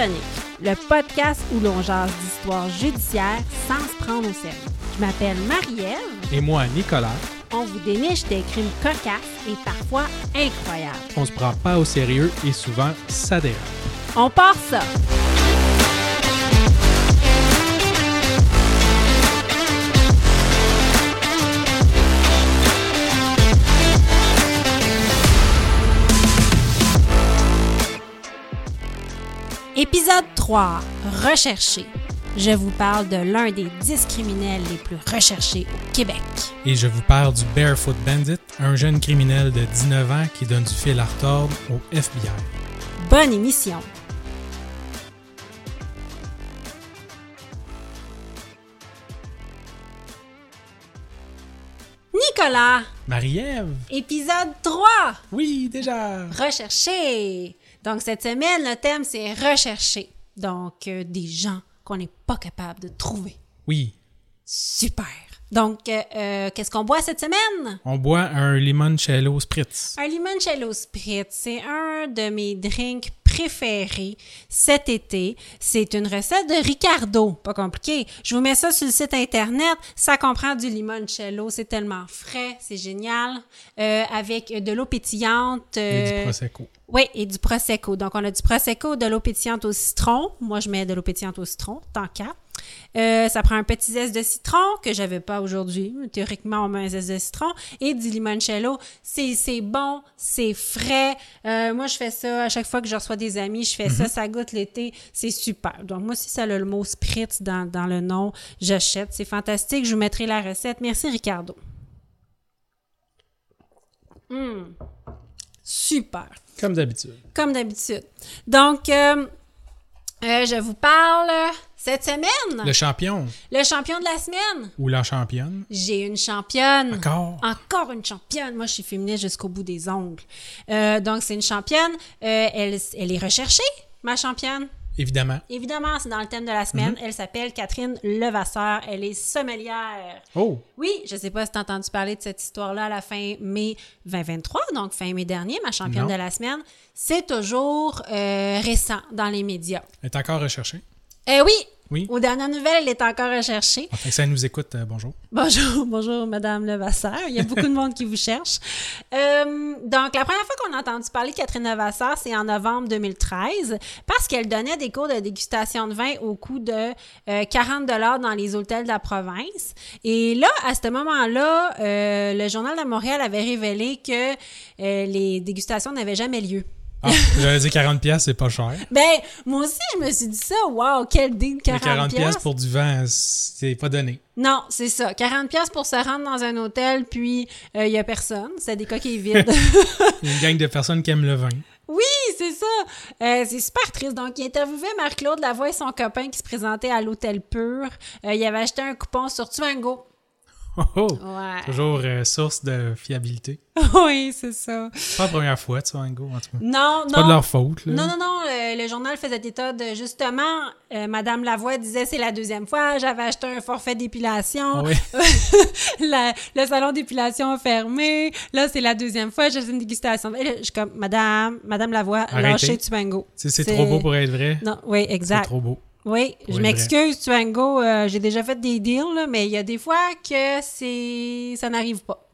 Tonic, le podcast où l'on jase d'histoires judiciaires sans se prendre au sérieux. Je m'appelle Marie-Ève. Et moi, Nicolas. On vous déniche des crimes cocasses et parfois incroyables. On se prend pas au sérieux et souvent ça dérape. On part ça! Épisode 3. Recherché. Je vous parle de l'un des 10 criminels les plus recherchés au Québec. Et je vous parle du Barefoot Bandit, un jeune criminel de 19 ans qui donne du fil à retordre au FBI. Bonne émission! Nicolas, Marie-Ève! épisode 3. Oui, déjà! Recherché. Donc, cette semaine, le thème, c'est rechercher. Donc, euh, des gens qu'on n'est pas capable de trouver. Oui. Super. Donc, euh, euh, qu'est-ce qu'on boit cette semaine? On boit un limoncello spritz. Un limoncello spritz, c'est un de mes drinks cet été. C'est une recette de Ricardo, pas compliqué. Je vous mets ça sur le site internet. Ça comprend du limoncello, c'est tellement frais, c'est génial. Euh, avec de l'eau pétillante. Et du euh, Prosecco. oui, et du Prosecco. Donc, on a du Prosecco, de l'eau pétillante au citron. Moi, je mets de l'eau pétillante au citron, tant qu'à. Euh, ça prend un petit zeste de citron que j'avais pas aujourd'hui. Théoriquement, on met un zeste de citron et du limoncello. C'est, bon, c'est frais. Euh, moi, je fais ça à chaque fois que je reçois des amis. Je fais ça, ça goûte l'été. C'est super. Donc, moi, si ça a le mot spritz dans, dans le nom, j'achète. C'est fantastique. Je vous mettrai la recette. Merci, Ricardo. Hum. Super Comme d'habitude. comme d'habitude. Donc, euh, euh, je vous parle cette semaine, Le champion le champion de la semaine. ou la championne. J'ai une championne. Encore? Encore une championne. Moi, je suis féministe jusqu'au bout des ongles. Euh, donc, c'est une championne. Euh, elle, elle est recherchée, ma championne. Évidemment. Évidemment, c'est dans le thème de la semaine. Elle s'appelle Catherine Levasseur. Elle est sommelière. Oh! Oui, je sais pas si tu as entendu parler de cette histoire-là à la fin mai 2023, donc fin mai dernier, ma championne Non. de la semaine. C'est toujours euh, récent dans les médias. Elle est encore recherchée. Eh oui! Oui. Aux dernières nouvelles, elle est encore recherchée. Ah, que ça nous écoute, euh, bonjour. Bonjour, bonjour, Madame Levasseur. Il y a beaucoup de monde qui vous cherche. Euh, donc, la première fois qu'on a entendu parler de Catherine Levasseur, c'est en novembre 2013, parce qu'elle donnait des cours de dégustation de vin au coût de euh, 40 dollars dans les hôtels de la province. Et là, à ce moment-là, euh, le Journal de Montréal avait révélé que euh, les dégustations n'avaient jamais lieu. Ah, j'avais dit 40$, piastres, c'est pas cher. Ben, moi aussi, je me suis dit ça. Wow, quel deal, 40, Mais 40$ piastres. piastres pour du vin, c'est pas donné. Non, c'est ça. 40 pièces pour se rendre dans un hôtel, puis il y a personne. C'est des coquilles vides. Une gang de personnes qui aiment le vin. oui, c'est ça. Euh, c'est super triste. Donc, il interviewait Marc-Claude Lavoie et son copain qui se présentaient à l'hôtel Pur. Euh, il avait acheté un coupon sur Tuango. Oh. Ouais. Toujours euh, source de fiabilité. oui, c'est ça. C'est pas la première fois, tu vois, Hugo, en tout cas. Non, C'est pas de non. leur faute, là. Non, non, non, euh, le journal faisait état de justement, euh, Madame Lavoie disait c'est la deuxième fois, j'avais acheté un forfait d'épilation, Ah oui. La- le salon d'épilation a fermé, là c'est la deuxième fois, j'ai fait une dégustation. Et là, je suis comme, Madame, Madame Lavoie, Arrêtez. lâchez Tuango. Tu sais, c'est trop beau pour être vrai. Non, oui, C'est exact. trop beau. Oui, je m'excuse, Tuango, euh, j'ai déjà fait des deals, là, mais il y a des fois que c'est ça n'arrive pas.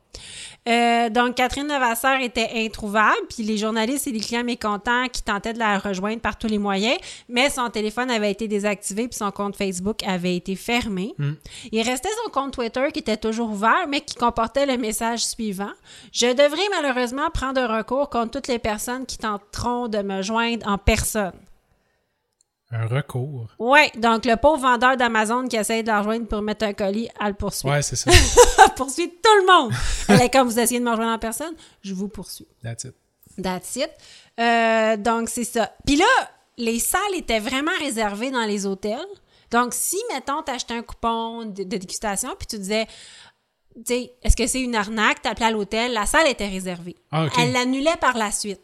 Euh, donc, Catherine Levasseur était introuvable, puis les journalistes et les clients mécontents qui tentaient de la rejoindre par tous les moyens, mais son téléphone avait été désactivé, puis son compte Facebook avait été fermé. Il restait son compte Twitter qui était toujours ouvert, mais qui comportait le message suivant. Je devrais malheureusement prendre un recours contre toutes les personnes qui tenteront de me joindre en personne. Un recours. Ouais, donc le pauvre vendeur d'Amazon qui essaye de la rejoindre pour mettre un colis, elle le poursuit. Ouais, c'est ça. Elle poursuit tout le monde. Elle est comme vous essayez de me rejoindre en personne, je vous poursuis. That's it. That's it. Euh, donc, c'est ça. Puis là, les salles étaient vraiment réservées dans les hôtels. Donc, si, mettons, t'achetais un coupon de, de dégustation, puis tu disais, tu sais, est-ce que c'est une arnaque? T'appelais à l'hôtel, la salle était réservée. Ah. Elle l'annulait par la suite.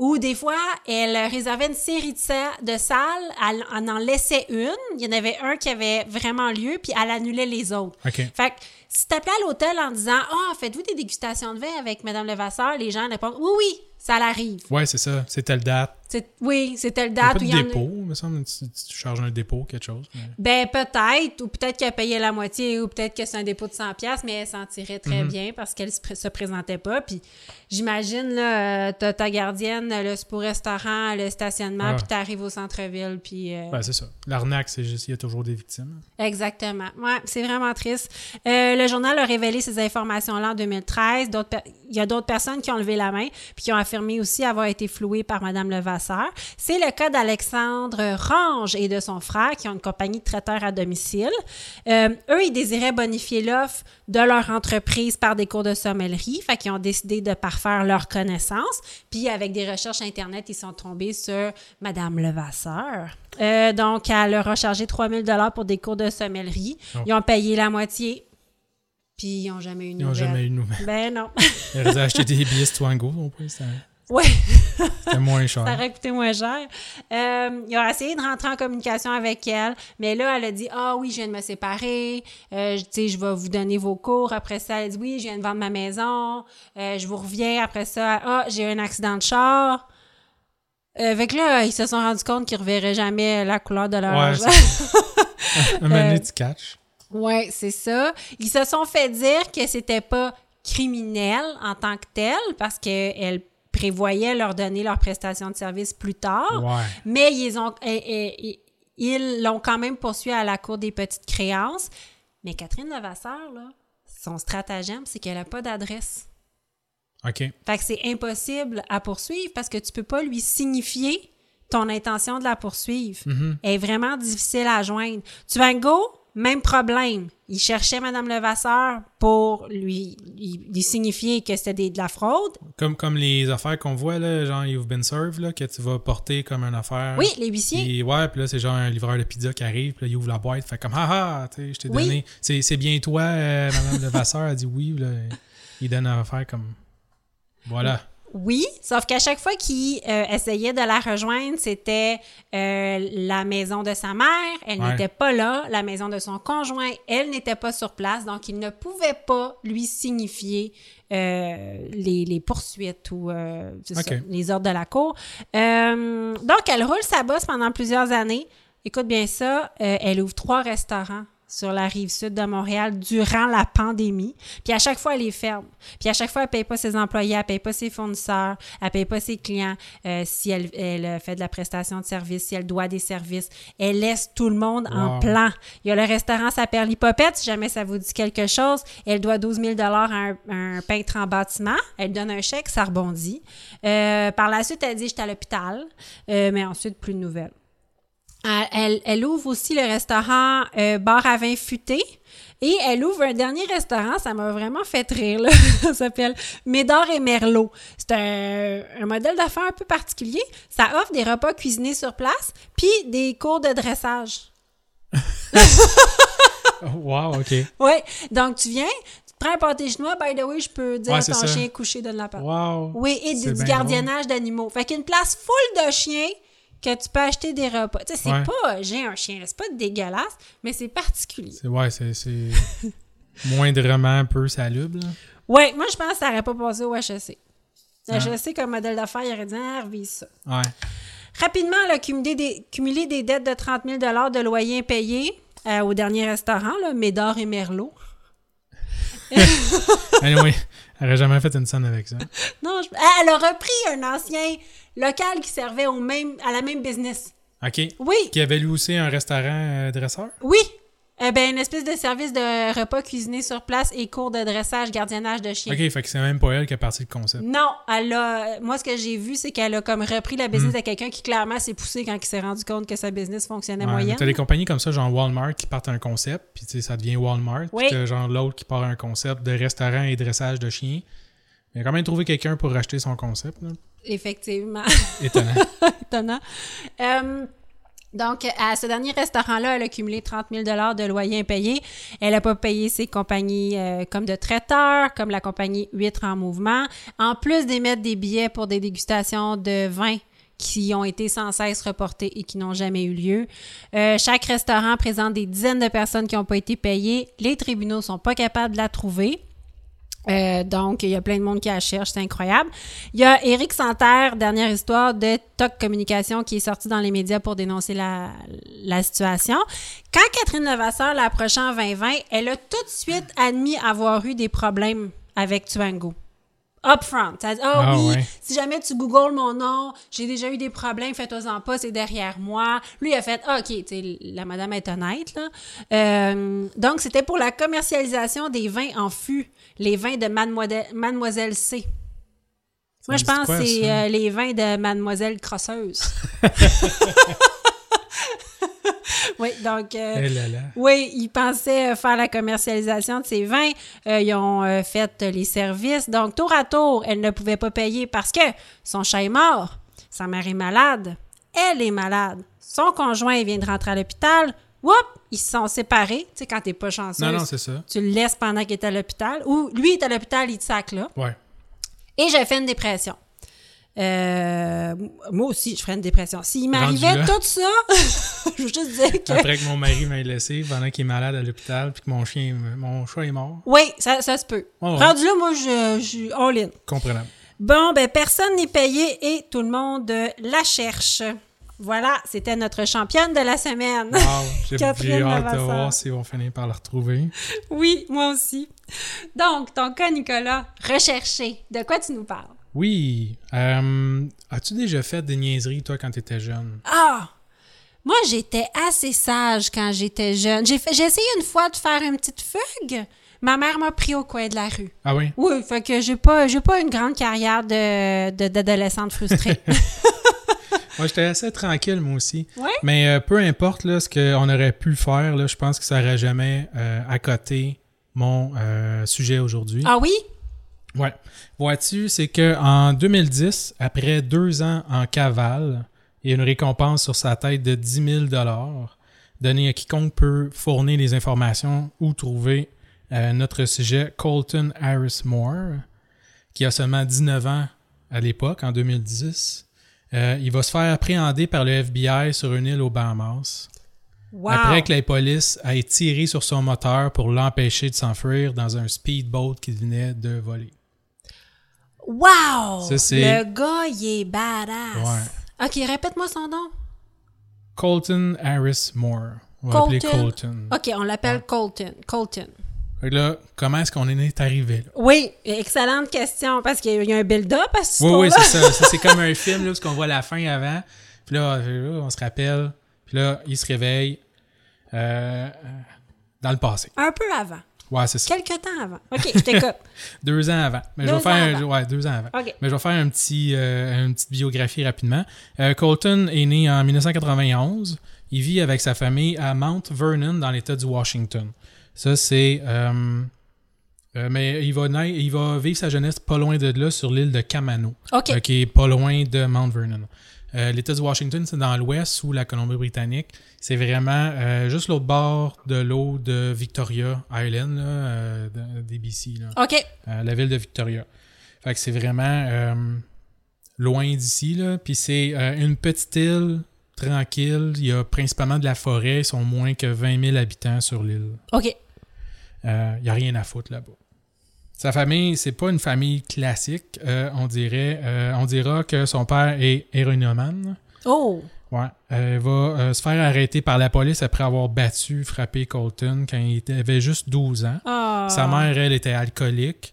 Ou des fois, elle réservait une série de, sa- de salles, elle en en laissait une. Il y en avait un qui avait vraiment lieu, puis elle annulait les autres. OK. Fait que si tu appelais à l'hôtel en disant Ah, faites-vous des dégustations de vin avec Madame Levasseur, les gens répondent Oui, oui, ça l'arrive. Ouais, c'est ça. C'est telle date. Oui, c'est telle Il y a date pas où de il dépôt, me semble. Tu, tu charges un dépôt, quelque chose. mais- Ben peut-être, ou peut-être qu'elle payait la moitié, ou peut-être que c'est un dépôt de 100 pièces, mais elle s'en tirait très Mhm. bien parce qu'elle se, pr- se présentait pas. Puis j'imagine là, euh, t'as ta gardienne, le sport restaurant, le stationnement, Ah. puis t'arrives au centre-ville, puis euh, Ben, c'est ça. L'arnaque, c'est juste il y a toujours des victimes. exactement. Ouais, c'est vraiment triste. Euh, le journal a révélé ces informations-là en 2013. D'autres per- Il y a d'autres personnes qui ont levé la main puis qui ont affirmé aussi avoir été flouées par Madame Levasseur. C'est le cas d'Alexandre Range et de son frère qui ont une compagnie de traiteurs à domicile. Euh, eux, ils désiraient bonifier l'offre de leur entreprise par des cours de sommellerie. Fait qu'ils ont décidé de parfaire leur connaissance. Puis avec des recherches Internet, ils sont tombés sur Madame Levasseur. Euh, donc, elle leur a chargé 3000 dollars pour des cours de sommellerie. Oh. Ils ont payé la moitié. Puis ils n'ont jamais eu de Ils n'ont nouvelles. jamais eu de nouvelles. Ben non. Ils auraient acheté des billets Twango, au prix, c'était ouais. c'était moins cher. Ça aurait coûté moins cher. Euh, ils ont essayé de rentrer en communication avec elle, mais là, elle a dit Ah oui, je viens de me séparer, euh, tu sais, je vais vous donner vos cours. Après ça, elle a dit Oui, je viens de vendre ma maison, euh, je vous reviens. Après ça, Ah, j'ai eu un accident de char. Euh, fait que là, ils se sont rendus compte qu'ils ne reverraient jamais la couleur de leur Ouais, argent. Un moment donné, tu catches. Ouais, c'est ça. Ils se sont fait dire que c'était pas criminel en tant que tel parce qu'elle prévoyait leur donner leur prestation de service plus tard. Ouais. Mais ils ont ils l'ont quand même poursuivi à la cour des petites créances. Mais Catherine Levasseur, là, son stratagème, c'est qu'elle n'a pas d'adresse. OK. Fait que c'est impossible à poursuivre parce que tu peux pas lui signifier ton intention de la poursuivre. Mhm. Elle est vraiment difficile à joindre. Tuvango, même problème. Il cherchait Mme Levasseur pour lui, lui, lui signifier que c'était de la fraude. Comme, comme les affaires qu'on voit, là, genre You've Been Served, là, que tu vas porter comme une affaire. Oui, les huissiers. Puis, ouais, puis là, c'est genre un livreur de pizza qui arrive, puis là, il ouvre la boîte, fait comme, haha, tu sais, je t'ai Oui. donné. C'est, c'est bien toi, euh, Madame Levasseur, a dit oui, là, il donne une affaire comme. Voilà. Oui, sauf qu'à chaque fois qu'il euh, essayait de la rejoindre, c'était euh, la maison de sa mère, elle Ouais. n'était pas là, la maison de son conjoint, elle n'était pas sur place, donc il ne pouvait pas lui signifier euh, les, les poursuites ou euh, ça, les ordres de la cour. Euh, donc, elle roule sa bosse pendant plusieurs années. Écoute bien ça, euh, elle ouvre trois restaurants sur la rive sud de Montréal durant la pandémie. Puis à chaque fois, elle les ferme. Puis à chaque fois, elle paye pas ses employés, elle paye pas ses fournisseurs, elle paye pas ses clients. Euh, si elle, elle euh, fait de la prestation de service, si elle doit des services, elle laisse tout le monde en plan. Il y a le restaurant Sa Perlipopette, si jamais ça vous dit quelque chose. Elle doit 12 000 à un, un peintre en bâtiment. Elle donne un chèque, ça rebondit. Euh, par la suite, elle dit « J'étais à l'hôpital Euh, mais ensuite, plus de nouvelles. Elle, ouvre aussi le restaurant euh, Bar à vin futé. Et elle ouvre un dernier restaurant, ça m'a vraiment fait rire, là. ça s'appelle Médor et Merlot. C'est un, un modèle d'affaires un peu particulier. Ça offre des repas cuisinés sur place, puis des cours de dressage. Wow, OK. Oui, donc tu viens, tu prends un pâté chinois, by the way, je peux dire Ouais, à ton ça. chien couché de la part. Wow. Oui, et du, du gardiennage d'animaux. Fait qu'une place full de chiens que tu peux acheter des repas. Tu sais, c'est Ouais. pas j'ai un chien, là, c'est pas dégueulasse, mais c'est particulier. C'est, ouais, c'est, c'est moindrement un peu salubre, là. Ouais, moi je pense que ça n'aurait pas passé au HEC. Le Ah. HEC comme modèle d'affaires, il aurait dit ah, revise ça. Ouais. Rapidement, elle a cumulé des, des dettes de 30 000 de loyer impayé euh, au dernier restaurant, là, Médor et Merlot. Anyway, elle aurait jamais fait une scène avec ça. Non, je- elle a repris un ancien local qui servait au même, à la même business. OK. Oui, Qui avait lui aussi un restaurant euh, dresseur? oui. Eh ben, une espèce de service de repas cuisiné sur place et cours de dressage, gardiennage de chiens. OK, fait que c'est même pas elle qui a parti le concept. Non, elle a. Moi, ce que j'ai vu, c'est qu'elle a comme repris la business de quelqu'un qui clairement s'est poussé quand il s'est rendu compte que sa business fonctionnait Ouais, moyenne. T'as des compagnies comme ça, genre Walmart, qui partent un concept, puis tu sais, ça devient Walmart. Oui. Puis genre l'autre qui part un concept de restaurant et dressage de chiens. Il a quand même trouvé quelqu'un pour racheter son concept. Là. Effectivement. Étonnant. Étonnant. Euh, donc, à ce dernier restaurant-là, elle a cumulé 30 000 de loyer impayé. Elle n'a pas payé ses compagnies euh, comme de traiteurs, comme la compagnie Huître en mouvement, en plus d'émettre des billets pour des dégustations de vin qui ont été sans cesse reportés et qui n'ont jamais eu lieu. Euh, chaque restaurant présente des dizaines de personnes qui n'ont pas été payées. Les tribunaux sont pas capables de la trouver. Euh, donc, il y a plein de monde qui la cherche, c'est incroyable. Il y a Éric Santerre, dernière histoire de TOC Communication, qui est sorti dans les médias pour dénoncer la, situation. Quand Catherine Levasseur l'a approché en 2020, elle a tout de suite admis avoir eu des problèmes avec Tuango. Upfront. Dit, ah Ah, oui, ouais. si jamais tu googles mon nom, j'ai déjà eu des problèmes, fais-toi-en pas, c'est derrière moi. Lui, il a fait, ah, OK, la madame est honnête, là. Euh, donc, c'était pour la commercialisation des vins en fût, les vins de Mademoiselle, Mademoiselle C. Moi, je pense que c'est euh, les vins de Mademoiselle Crosseuse. oui, donc... euh, Eh là là. oui, ils pensaient euh, faire la commercialisation de ces vins. Euh, ils ont euh, fait les services. Donc, tour à tour, elle ne pouvait pas payer parce que son chat est mort, sa mère est malade, elle est malade, son conjoint vient de rentrer à l'hôpital. Whoop! Ils se sont séparés. Tu sais, quand t'es pas chanceuse, Non, non, c'est ça. tu le laisses pendant qu'il est à l'hôpital. Ou lui est à l'hôpital, il te sac là. Ouais. Et j'ai fait une dépression. Euh, moi aussi, je ferais une dépression. S'il m'arrivait tout ça, je veux juste dire que... Après que mon mari m'ait laissé pendant qu'il est malade à l'hôpital puis que mon chien, mon chat est mort. Oui, ça, ça se peut. Ouais. Rendu là, moi, je, suis all-in. Comprenable. Bon, ben, personne n'est payé et tout le monde la cherche. Voilà, c'était notre championne de la semaine. Wow, j'ai hâte de voir si on finit par la retrouver. oui, moi aussi. Donc, ton cas, Nicolas, recherché. De quoi tu nous parles? Oui. euh, As-tu déjà fait des niaiseries, toi, quand tu étais jeune? Ah! Moi, j'étais assez sage quand j'étais jeune. J'ai essayé une fois de faire une petite fugue. Ma mère m'a pris au coin de la rue. Ah oui? Oui, fait que j'ai pas, pas une grande carrière de, de- d'adolescente frustrée. Moi, j'étais assez tranquille, moi aussi. Ouais? Mais euh, peu importe là, ce qu'on aurait pu faire, là, je pense que ça n'aurait jamais euh, accoté mon euh, sujet aujourd'hui. ah oui? Ouais. Vois-tu, c'est que en 2010, après deux ans en cavale et une récompense sur sa tête de 10 000 donnée à quiconque peut fournir les informations ou trouver euh, notre sujet Colton Harris Moore, qui a seulement 19 ans à l'époque, en 2010. Euh, il va se faire appréhender par le FBI sur une île aux Bahamas. Wow! Après que la police ait tiré sur son moteur pour l'empêcher de s'enfuir dans un speedboat qu'il venait de voler. Wow! Ça, c'est- Le gars, il est badass. OK, répète-moi son nom. Colton Harris Moore. On va l'appeler Colton. Colton. OK, on l'appelle Colton. Colton. Que là, comment est-ce qu'on est arrivé là? Oui, excellente question, parce qu'il y a un build-up à ce Oui, oui, c'est ça. Ça, c'est comme un film là, où on voit la fin avant. Puis là, euh, on se rappelle. Puis là, il se réveille euh, dans le passé. Un peu avant. Ouais, c'est ça. Quelque temps avant. OK, je t'écoute. Deux ans avant. Mais je vais faire un- ouais, deux ans avant. Mais je vais faire un petit, euh, une petite biographie rapidement. Euh, Colton est né en 1991. Il vit avec sa famille à Mount Vernon, dans l'État du Washington. Ça, c'est... euh, mais il va, naître- il va vivre sa jeunesse pas loin de là, sur l'île de Camano, OK. euh, qui est pas loin de Mount Vernon. Euh, L'État du Washington, c'est dans l'ouest, sous la Colombie-Britannique. C'est vraiment euh, juste l'autre bord de l'eau de Victoria Island, là, euh, de- des BC. Là OK. euh, la ville de Victoria. Fait que c'est vraiment loin d'ici, là. Puis c'est une petite île tranquille. Il y a principalement de la forêt. Ils sont moins que 20 000 habitants sur l'île. OK. Il n'y a rien à foutre là-bas. Sa famille, c'est pas une famille classique. euh, on dirait, euh, on dira que son père est héroïnomane. Oh! Ouais. Euh, il va euh, se faire arrêter par la police après avoir battu, frappé Colton quand il avait juste 12 ans. Ah. Sa mère, elle, était alcoolique.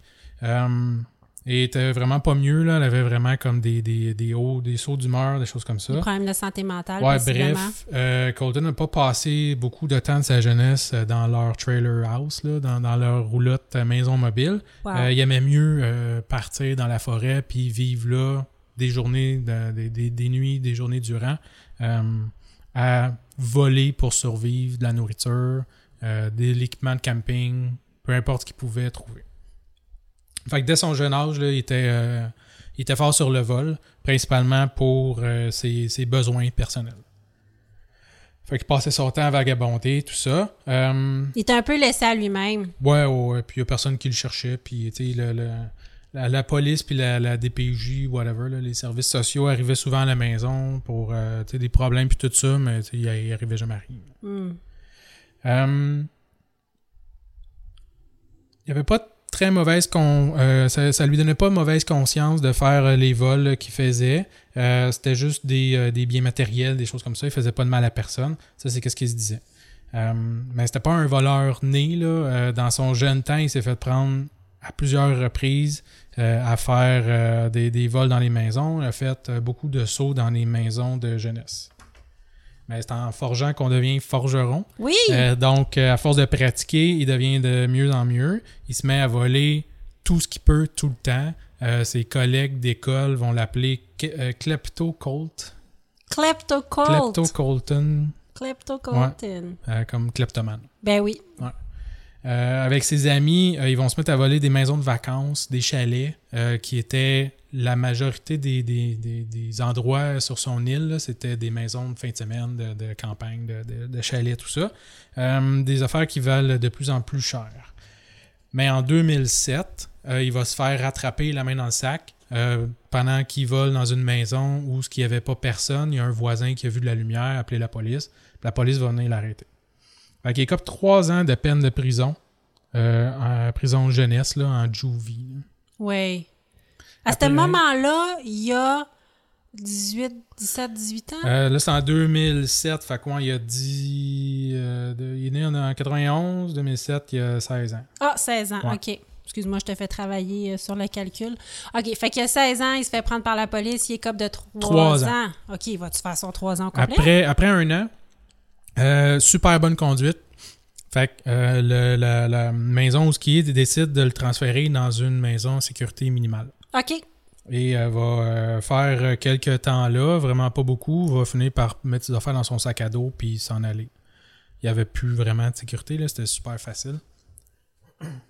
Et était vraiment pas mieux, là? Elle avait vraiment comme des, des, des hauts, des sauts d'humeur, des choses comme ça. Des problèmes de santé mentale, Ouais, bref, euh, Colton n'a pas passé beaucoup de temps de sa jeunesse euh, dans leur trailer house, là, dans, dans leur roulotte euh, maison mobile. Wow. Euh, il aimait mieux euh, partir dans la forêt puis vivre là des journées, de- des, des- des nuits, des journées durant, à voler pour survivre, de la nourriture, de l'équipement de camping, peu importe ce qu'il pouvait trouver. Fait que dès son jeune âge, là, il, était, euh, il était fort sur le vol, principalement pour euh, ses, ses besoins personnels. Fait qu'il passait son temps à vagabonder, tout ça. Euh, Il était un peu laissé à lui-même. Ouais, ouais. Puis il y a personne qui le cherchait. Puis, tu sais, le- le- la, la police, puis la, la DPJ, whatever, là, les services sociaux arrivaient souvent à la maison pour, des problèmes, puis tout ça, mais, il il arrivait jamais à rien. Hmm. Il n'y avait pas très mauvaise con, euh, ça, lui donnait pas mauvaise conscience de faire euh, les vols qu'il faisait. Euh, c'était juste des, des biens matériels, des choses comme ça. Il faisait pas de mal à personne. Ça, c'est ce qu'il se disait. Mais c'était pas un voleur né. Là. Dans son jeune temps, il s'est fait prendre à plusieurs reprises à faire des, des vols dans les maisons. Il a fait beaucoup de sauts dans les maisons de jeunesse. Mais c'est en forgeant qu'on devient forgeron. Oui! Euh, donc, euh, à force de pratiquer, il devient de mieux en mieux. Il se met à voler tout ce qu'il peut, tout le temps. Euh, ses collègues d'école vont l'appeler euh, Klepto-Colt. Klepto-Colt. Klepto-Colton, Klepto-Colton. euh, comme kleptomane. Ben oui. Euh, avec ses amis, euh, ils vont se mettre à voler des maisons de vacances, des chalets, euh, qui étaient la majorité des, endroits sur son île. C'était des maisons de fin de semaine, de, campagne, de, chalets, tout ça. Des affaires qui valent de plus en plus cher. Mais en 2007, euh, il va se faire rattraper la main dans le sac pendant qu'il vole dans une maison où ce qu'il n'y avait pas personne. Il y a un voisin qui a vu de la lumière, appelé la police. La police va venir l'arrêter. Fait qu'il écope trois ans de peine de prison. euh, en prison jeunesse, là, en juvie. Oui. À Après- ce moment-là, il y a 18, 17, 18 ans? Euh, là, c'est en 2007. Fait quoi, il y a 10... euh, de- il est né en, en 91, 2007, il y a 16 ans. Ah, 16 ans, Ouais. OK. Excuse-moi, je te fais travailler euh, sur le calcul. OK, fait qu'il a 16 ans, il se fait prendre par la police, il est cop de 3, Trois ans. ans. OK, il va-tu faire son 3 ans complet? Après, après un an, euh, super bonne conduite. Fait que euh, le- la, la maison où ce qui est décide de le transférer dans une maison sécurité minimale. OK. Et elle va euh, faire euh, quelques temps là, vraiment pas beaucoup, va finir par mettre ses affaires dans son sac à dos puis s'en aller. Il n'y avait plus vraiment de sécurité, là, c'était super facile.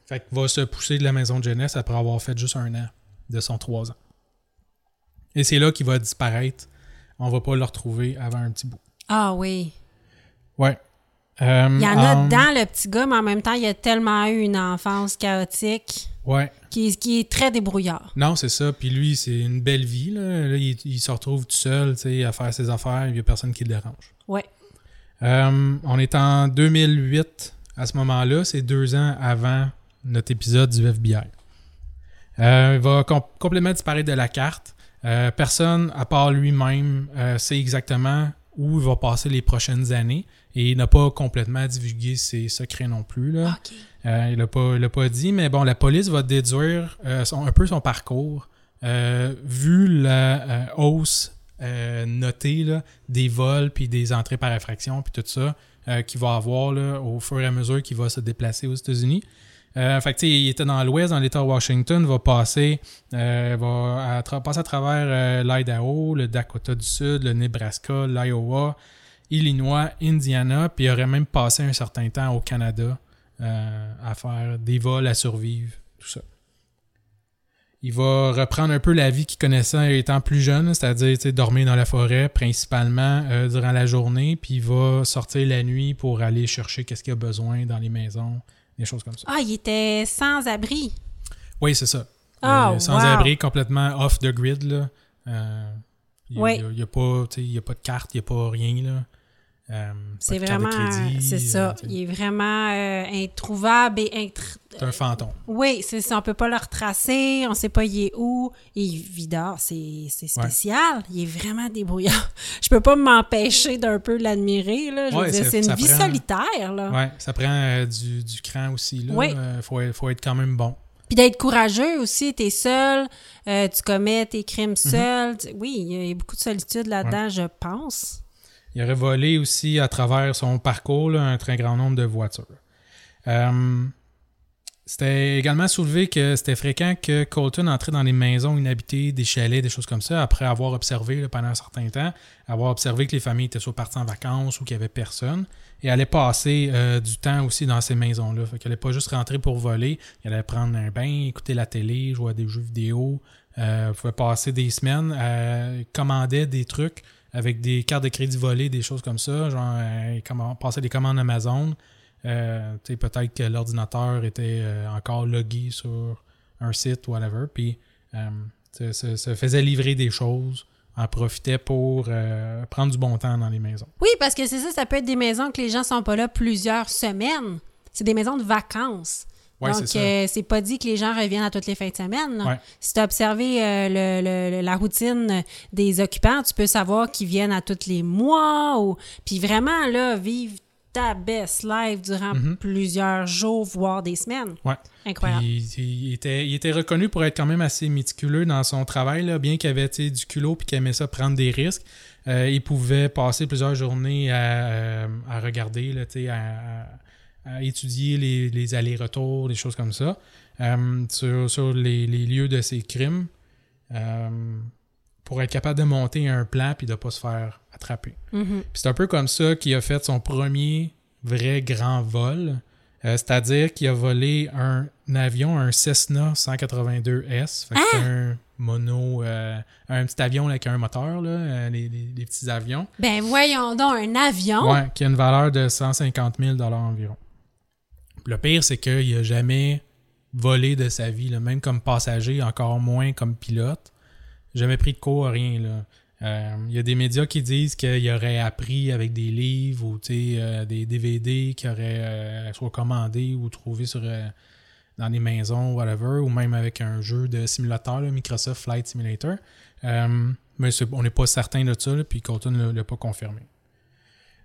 Fait qu'il va se pousser de la maison de jeunesse après avoir fait juste un an de son trois ans. Et c'est là qu'il va disparaître. On va pas le retrouver avant un petit bout. Ah oui. Ouais. Euh, Il y en a en- dedans, le petit gars, mais en même temps, il a tellement eu une enfance chaotique Ouais. qui, qui est très débrouillard. Non, c'est ça. Puis lui, c'est une belle vie. Là. Là, il, il se retrouve tout seul tu sais, à faire ses affaires. Il n'y a personne qui le dérange. Ouais. Euh, on est en 2008 à ce moment-là. C'est deux ans avant notre épisode du FBI. Euh, il va com- complètement disparaître de la carte. Personne, à part lui-même, sait exactement où il va passer les prochaines années. Et il n'a pas complètement divulgué ses secrets non plus. Là. Euh, il l'a pas, pas dit, mais bon, la police va déduire euh, son- un peu son parcours. Euh, vu la hausse notée là, des vols puis des entrées par infraction puis tout ça qu'il va avoir là, au fur et à mesure qu'il va se déplacer aux États-Unis. Euh, fait que, il était dans l'ouest, dans l'État de Washington, va passer, euh, va à passer à travers euh, l'Idaho, le Dakota du Sud, le Nebraska, l'Iowa, Illinois, Indiana, puis il aurait même passé un certain temps au Canada euh, à faire des vols à survivre, tout ça. Il va reprendre un peu la vie qu'il connaissait étant plus jeune, c'est-à-dire dormir dans la forêt principalement durant la journée, puis il va sortir la nuit pour aller chercher qu'est-ce qu'il a besoin dans les maisons, des choses comme ça. Ah, il était sans abri. Oui, c'est ça. Ah, sans wow. abri, complètement off the grid. Là. Euh, il n'y a, a pas de carte, il n'y a pas rien. Là. Euh, C'est vraiment. C'est ça. euh. Il est vraiment euh, introuvable et. intr- C'est un fantôme. Oui, c'est ça. On peut pas le retracer. On sait pas il est où. Il est vidard. C'est c'est spécial. Il est vraiment débrouillard. Je peux pas m'empêcher d'un peu l'admirer. là. Ouais, c'est une vie prend- solitaire. Là. Ouais, ça prend euh, du, du cran aussi. Il Oui. faut, être- faut être quand même bon. Puis d'être courageux aussi, t'es seul, euh, tu commets tes crimes Mhm. seul. Oui, il y a beaucoup de solitude là-dedans, je pense. Il aurait volé aussi à travers son parcours un très grand nombre de voitures. Euh, c'était également soulevé que c'était fréquent que Colton entrait dans les maisons inhabitées, des chalets, des choses comme ça, après avoir observé pendant un certain temps, avoir observé que les familles étaient soit parties en vacances ou qu'il n'y avait personne, et allait passer euh, du temps aussi dans ces maisons-là. Fait qu'elle allait pas juste rentrer pour voler, il allait prendre un bain, écouter la télé, jouer à des jeux vidéo, euh, pouvait passer des semaines, euh, commandait des trucs avec des cartes de crédit volées, des choses comme ça, genre euh, passer des commandes Amazon. Euh, peut-être que l'ordinateur était euh, encore logué sur un site, whatever, puis euh, se, se- se faisait livrer des choses, en profitait pour euh, prendre du bon temps dans les maisons. Oui, parce que c'est ça, ça peut être des maisons que les gens sont pas là plusieurs semaines. C'est des maisons de vacances. Ouais, Donc, c'est euh, pas dit que les gens reviennent à toutes les fins de semaine. Ouais. Si tu as observé euh, le- le- la routine des occupants, tu peux savoir qu'ils viennent à tous les mois. Ou... Puis vraiment, là, vivre ta best life durant Mhm. plusieurs jours, voire des semaines. Ouais. Incroyable. Puis, il, était, il était reconnu pour être quand même assez méticuleux dans son travail, là, bien qu'il avait du culot et qu'il aimait ça prendre des risques. euh, il pouvait passer plusieurs journées à, euh, à regarder, là, à, à- étudier les, les allers-retours, des choses comme ça, euh, sur, sur les, les lieux de ces crimes, euh, pour être capable de monter un plan puis de ne pas se faire attraper. Mhm. Puis c'est un peu comme ça qu'il a fait son premier vrai grand vol. Euh, C'est-à-dire qu'il a volé un avion, un Cessna 182S, fait que c'est un mono, euh, un petit avion avec un moteur, là, euh, les, les- les petits avions, Ben voyons donc, un avion. ouais, qui a une valeur de 150 000 environ. Le pire, c'est qu'il n'a jamais volé de sa vie, même comme passager, encore moins comme pilote. Jamais pris de cours, rien. Euh, Il y a des médias qui disent qu'il aurait appris avec des livres ou euh, des DVD qu'il aurait euh, soit commandé ou trouvé dans des maisons, whatever, ou même avec un jeu de simulateur, Microsoft Flight Simulator. Mais on n'est pas certain de ça, puis Colton ne l'a pas confirmé.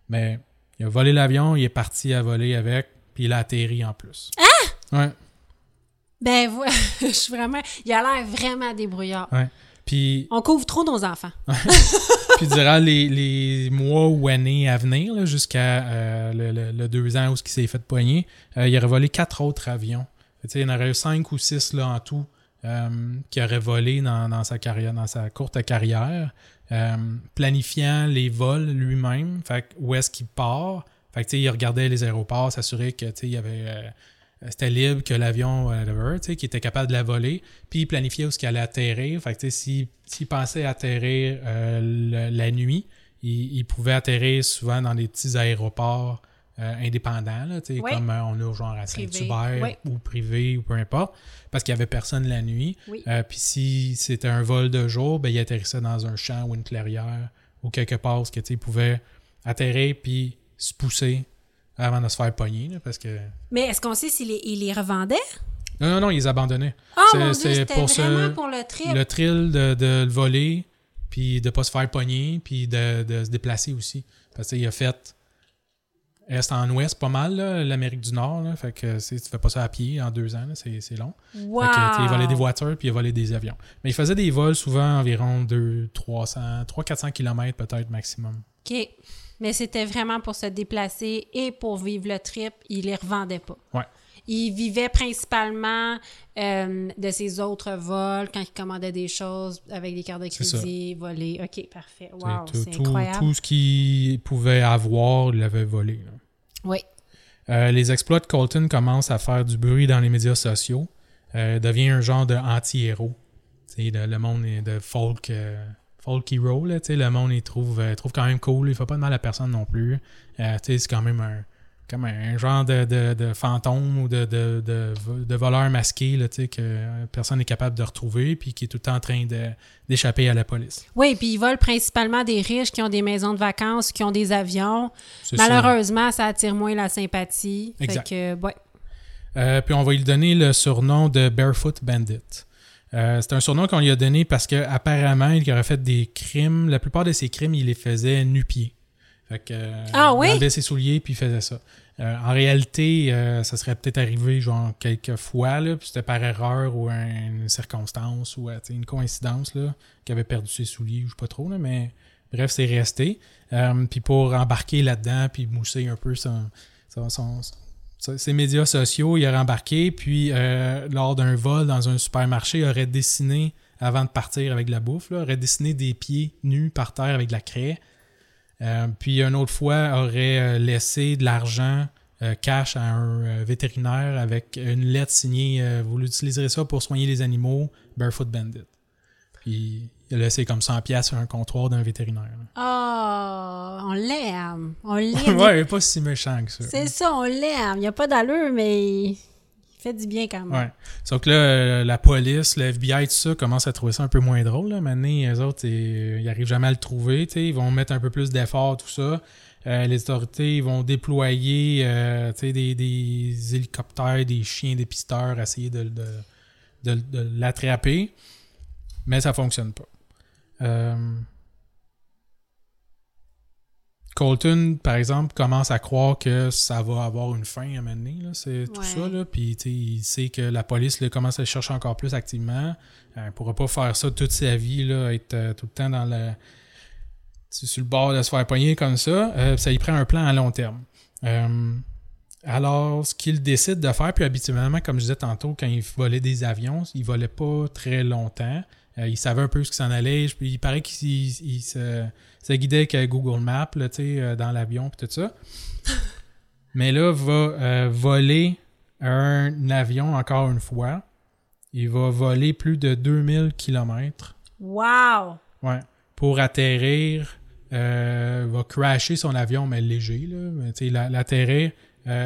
Mais il a volé l'avion, il est parti à voler avec, puis il a atterri en plus. Ah! Ouais. Ben vo- je suis vraiment. Il a l'air vraiment débrouillard. Ouais. Puis On couvre trop nos enfants. Puis durant les, les mois ou années à venir, jusqu'à euh, le, le- le deux ans où ce qui s'est fait poigner, euh, il aurait volé quatre autres avions. Tu sais, il y en aurait eu cinq ou six là, en tout euh, qui auraient volé dans, dans sa carrière, dans sa courte carrière, euh, planifiant les vols lui-même. Fait que où est-ce qu'il part? Fait que, tu sais, il regardait les aéroports, s'assurait que tu sais, il y avait euh, c'était libre, que l'avion, whatever, tu sais, qu'il était capable de la voler. Puis il planifiait où ce qu'il allait atterrir. Fait que, tu sais, s'il, s'il pensait atterrir euh, le- la nuit, il, il pouvait atterrir souvent dans des petits aéroports euh, indépendants, là, tu sais, Ouais. comme euh, on a genre à Saint-Hubert ou privé ou peu importe, parce qu'il n'y avait personne la nuit. Oui. Euh, Puis si c'était un vol de jour, ben, il atterrissait dans un champ ou une clairière ou quelque part où ce que, tu sais, il pouvait atterrir puis se pousser avant de se faire pogner, là, parce que... Mais est-ce qu'on sait s'il les, il les revendait? Non, non, non, ils les abandonnaient. Oh C'est- pour vraiment ce- pour le trip. Le thrill de, de le voler, puis de pas se faire pogner, puis de, de se déplacer aussi. Parce qu'il a fait est en ouest pas mal, l'Amérique du Nord. Là, fait que tu fais pas ça à pied en deux ans, c'est c'est long. Wow. Fait que, il volait des voitures, puis il volait des avions. Mais il faisait des vols souvent environ 2, 300, 300-400 km peut-être maximum. OK. Mais c'était vraiment pour se déplacer et pour vivre le trip. Il les revendait pas. Ouais. Il vivait principalement euh, de ses autres vols quand il commandait des choses avec des cartes de crédit volées. OK, parfait. Wow, c'est incroyable. tout ce qu'il pouvait avoir, il l'avait volé. là. Oui. Euh, les exploits de Colton commencent à faire du bruit dans les médias sociaux. Euh, devient un genre de anti-héros. Le, le monde est de folk, folk hero. Là, tu sais, le monde il trouve, euh, trouve quand même cool. Il fait pas de mal à personne non plus. Euh, tu sais, c'est quand même un, comme un, genre de, de- de fantôme ou de, de, voleur masqué là, tu sais, que personne n'est capable de retrouver puis qui est tout le temps en train d'échapper à la police. Oui, puis ils volent principalement des riches qui ont des maisons de vacances, qui ont des avions. Ça. Malheureusement, ça. attire moins la sympathie. Exact. Fait que, ouais. Euh, puis on va lui donner le surnom de Barefoot Bandit. Euh, c'est un surnom qu'on lui a donné parce que apparemment il aurait fait des crimes. La plupart de ses crimes, il les faisait nu-pieds. Fait que, euh, Ah oui? Il enlevait ses souliers puis il faisait ça. Euh, en réalité, ça serait peut-être arrivé genre quelques fois, là, puis c'était par erreur ou un- une circonstance ou une coïncidence là, qu'il avait perdu ses souliers, je sais pas trop, là, mais bref, c'est resté. Puis pour embarquer là-dedans puis mousser un peu son, son, son- son- ses médias sociaux, il aurait embarqué, puis euh, lors d'un vol dans un supermarché, il aurait dessiné, avant de partir avec la bouffe, là, aurait dessiné des pieds nus par terre avec de la craie. Euh, puis une autre fois, aurait euh, laissé de l'argent cash à un vétérinaire avec une lettre signée Vous l'utiliserez ça pour soigner les animaux, Barefoot Bandit. Puis a laissé comme 100$ piastres sur un comptoir d'un vétérinaire. Oh, on l'aime. On l'aime. ouais, pas si méchant que ça. C'est ça, on l'aime. Il n'y a pas d'allure, mais il Fait du bien quand même. Ouais. Sauf que là, euh, la police, le FBI, tout ça, commence à trouver ça un peu moins drôle. Là. Maintenant, les autres, euh, ils arrivent jamais à le trouver. Ils vont mettre un peu plus d'efforts, tout ça. Euh, les autorités ils vont déployer euh, des, des hélicoptères, des chiens dépisteurs, essayer de, de, de, de l'attraper. Mais ça fonctionne pas. Euh, Colton, par exemple, commence à croire que ça va avoir une fin à un moment donné, là, c'est tout Ouais. ça. Là. Puis il sait que la police là, commence à le chercher encore plus activement. Euh, il pourra pas faire ça toute sa vie, là, être euh, tout le temps dans le sur sur le bord de se faire pogner comme ça. Euh, ça y prend un plan à long terme. Euh, alors, ce qu'il décide de faire, puis habituellement, comme je disais tantôt, quand il volait des avions, il volait pas très longtemps. Euh, il savait un peu ce qui s'en allait. Puis il paraît qu'il il- il se, se guidait avec euh, Google Maps là, euh, dans l'avion puis tout ça. Mais là, va euh, voler un avion encore une fois. Il va voler plus de 2000 km Wow! ouais, pour atterrir. Va crasher son avion, mais léger. Là, l'atterrir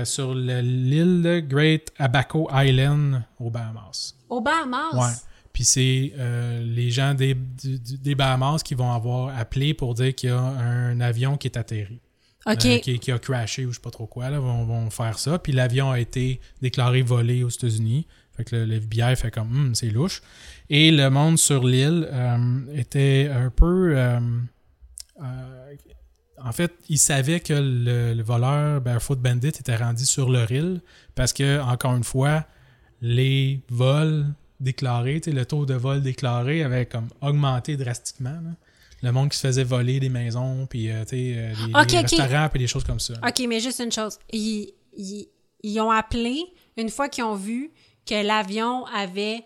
sur le- l'île Great Abaco Island aux Bahamas. Au Bahamas? Ouais. Puis c'est euh, les gens des, du- des Bahamas qui vont avoir appelé pour dire qu'il y a un avion qui est atterri. OK. Euh, qui, qui a crashé ou je sais pas trop quoi, là, vont, vont faire ça. Puis l'avion a été déclaré volé aux États-Unis. Fait que le, le FBI fait comme, Hum, c'est louche. Et le monde sur l'île euh, était un peu. en fait, il savait que le, le voleur Barefoot Bandit était rendu sur leur île parce que, encore une fois, les vols sais, le taux de vol déclaré avait comme augmenté drastiquement. là. Le monde qui se faisait voler des maisons, puis euh, tu sais, euh, des, Ok, des restaurants, puis des choses comme ça. OK, mais juste une chose. Ils, ils, ils ont appelé une fois qu'ils ont vu que l'avion avait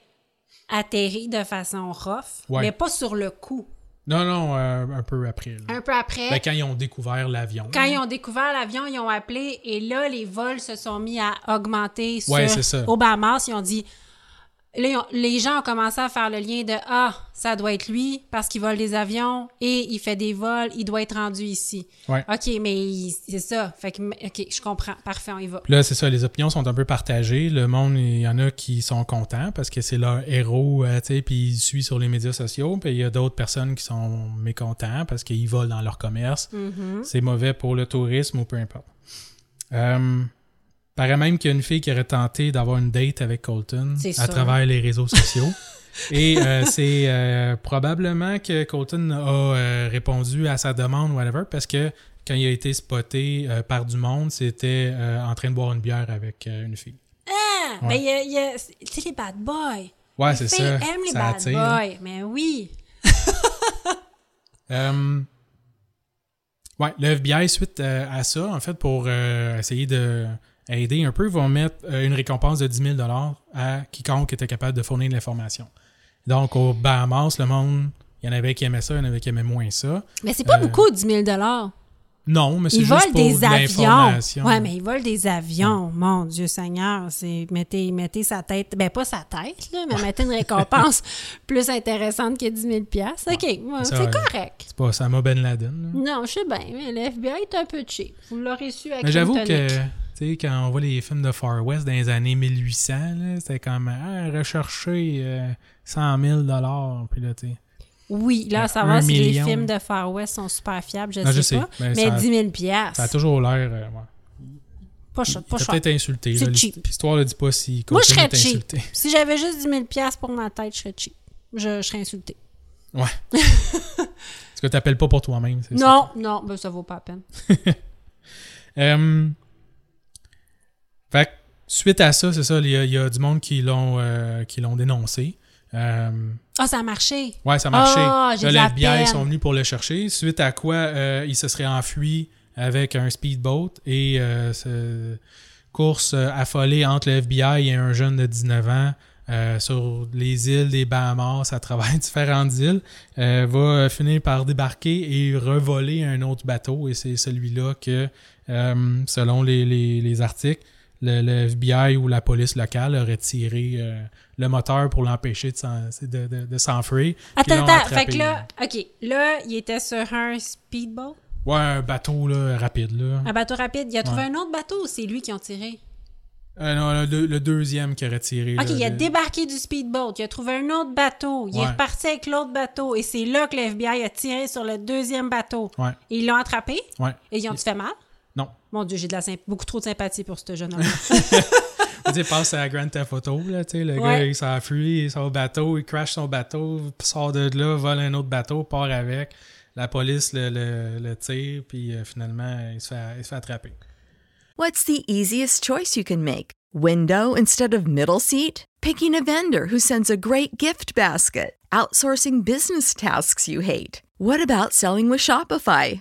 atterri de façon rough, Ouais. mais pas sur le coup. Non, non, euh, un peu après. là. Un peu après, Ben, quand ils ont découvert l'avion. quand ils ont découvert l'avion, ils ont appelé et là, les vols se sont mis à augmenter sur, Ouais, c'est ça. au Bahamas. Ils ont dit... Là, les gens ont commencé à faire le lien de Ah, ça doit être lui parce qu'il vole des avions et il fait des vols, il doit être rendu ici. Ouais. OK, mais c'est ça. Fait que, OK, je comprends. Parfait, on y va. Là, c'est ça, les opinions sont un peu partagées. Le monde, il y en a qui sont contents parce que c'est leur héros, euh, tu sais, puis ils suivent sur les médias sociaux. Puis il y a d'autres personnes qui sont mécontents parce qu'ils volent dans leur commerce. Mhm. C'est mauvais pour le tourisme ou peu importe. Euh, paraît même qu'il y a une fille qui aurait tenté d'avoir une date avec Colton à sûr. travers les réseaux sociaux. Et euh, c'est euh, probablement que Colton a euh, répondu à sa demande, whatever, parce que quand il a été spoté par du monde, c'était en train de boire une bière avec une fille. Ah, mais il y a, il y a- tu sais, les bad boys. Ouais, c'est ça. aiment les ça bad attire, boys. Mais oui. Ouais, le FBI, suite à ça, en fait, pour essayer de aider un peu, vont mettre euh, une récompense de 10 000 à quiconque était capable de fournir de l'information. Donc, au Bahamas, le monde, il y en avait qui aimaient ça, il y en avait qui aimaient moins ça. Mais c'est pas Euh, beaucoup, 10 000 Non, mais c'est juste volent pour des de avions. Ouais, mais ils volent des avions. Mon Dieu Seigneur, c'est mettez, mettez sa tête, ben pas sa tête, là, mais mettez une récompense plus intéressante que 10 000 piastres. OK, ouais, Ça, c'est correct. C'est pas Osama Ben Laden. là. Non, je sais bien, mais le FBI est un peu cheap. Vous l'aurez su avec Mais j'avoue que. Tu sais, quand on voit les films de Far West dans les années 1800, là, c'était comme, ah, rechercher euh, 100 000 puis là, tu sais. Oui, là, à savoir si les films de Far West sont super fiables, je Non, sais je sais, pas. mais Mais ça- 10 000 piastres, Ça a toujours l'air. euh, ouais. pas cher. Pas T'as cher. peut-être insulté. C'est cheap. l'hist- L'histoire ne dit pas si Moi, je serais cheap. insulté. Si j'avais juste 10 000 piastres pour ma tête, je serais cheap. Je, je serais insultée. Parce que t'appelles pas pour toi-même. c'est ça. Non, non, ben, ça vaut pas la peine. Euh, suite à ça, c'est ça, il y, a- il y a du monde qui l'ont euh, dénoncé. Euh, Ah, ça a marché. ouais, ça a marché. Ah, j'ai Là, les FBI sont venus pour le chercher. Suite à quoi, euh, il se serait enfui avec un speedboat et ce- course affolée entre le FBI et un jeune de 19 ans euh, sur les îles des Bahamas à travers différentes îles, euh, va finir par débarquer et revoler un autre bateau. Et c'est celui-là que, euh, selon les, les- les articles, le, le FBI ou la police locale aurait tiré euh, le moteur pour l'empêcher de de, de- de s'enfuir. Attends, attends. Fait que là, OK. Là, il était sur un speedboat, Ouais, un bateau là, rapide. Là. un bateau rapide. Il a trouvé Ouais. un autre bateau ou c'est lui qui ont tiré? Euh, non, le, le deuxième qui aurait tiré. OK, là, il a le- débarqué du speedboat, il a trouvé un autre bateau, il est reparti avec l'autre bateau, et c'est là que le FBI a tiré sur le deuxième bateau. Ouais, Et ils l'ont attrapé, ouais. et ils ont-tu fait mal? Mon Dieu, j'ai de la symp- beaucoup trop de sympathie pour ce jeune homme. Sais, passe à Grand Theft Auto, là, tu sais, le Ouais. gars, il s'enfuit, il sort au bateau, il crash son bateau, sort de là, vole un autre bateau, part avec. La police le, le, le tire, puis euh, finalement, il se, fait, il se fait attraper. What's the easiest choice you can make? Window instead of middle seat? Picking a vendor who sends a great gift basket? Outsourcing business tasks you hate? What about selling with Shopify?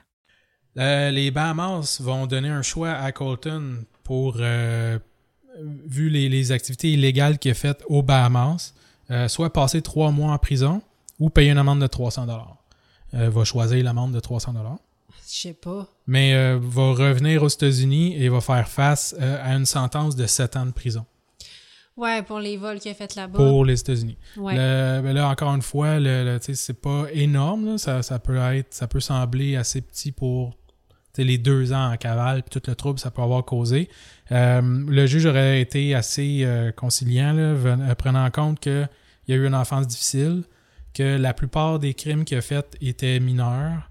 Euh, les Bahamas vont donner un choix à Colton pour, euh, vu les, les activités illégales qu'il a faites aux Bahamas, euh, soit passer trois mois en prison ou payer une amende de 300 dollars. Va choisir l'amende de 300 dollars. Je sais pas. mais va revenir aux États-Unis et va faire face à une sentence de 7 ans de prison Ouais, pour les vols qu'il a fait là-bas. pour les États-Unis. Ouais. Le- ben là, encore une fois, le, le- c'est pas énorme. là. Ça, ça peut être, ça peut sembler assez petit pour les deux ans en cavale puis tout le trouble que ça peut avoir causé. Euh, le juge aurait été assez euh, conciliant, là, ven- euh, prenant en compte qu'il y a eu une enfance difficile, que la plupart des crimes qu'il a faits étaient mineurs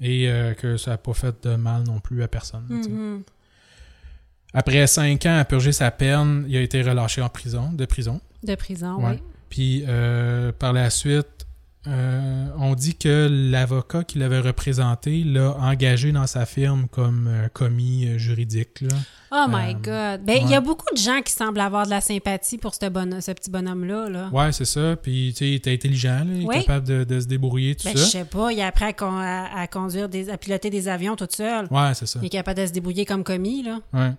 et que ça n'a pas fait de mal non plus à personne. Mhm. Après cinq ans à purger sa peine, il a été relâché en prison, de prison. De prison, Ouais. oui. Puis par la suite, euh, on dit que l'avocat qui l'avait représenté l'a engagé dans sa firme comme euh, commis euh, juridique. Là. Oh my God. Ben, il y a beaucoup de gens qui semblent avoir de la sympathie pour ce, bonhomme, ce petit bonhomme-là. Là. Ouais, c'est ça. Puis tu sais, il était intelligent, là, il est capable de, de se débrouiller, tout Ben, je ça. sais pas, il a appris à, con- à- à conduire, des, à piloter des avions tout seul. Ouais, c'est ça. Il est capable de se débrouiller comme commis, là. Ouais.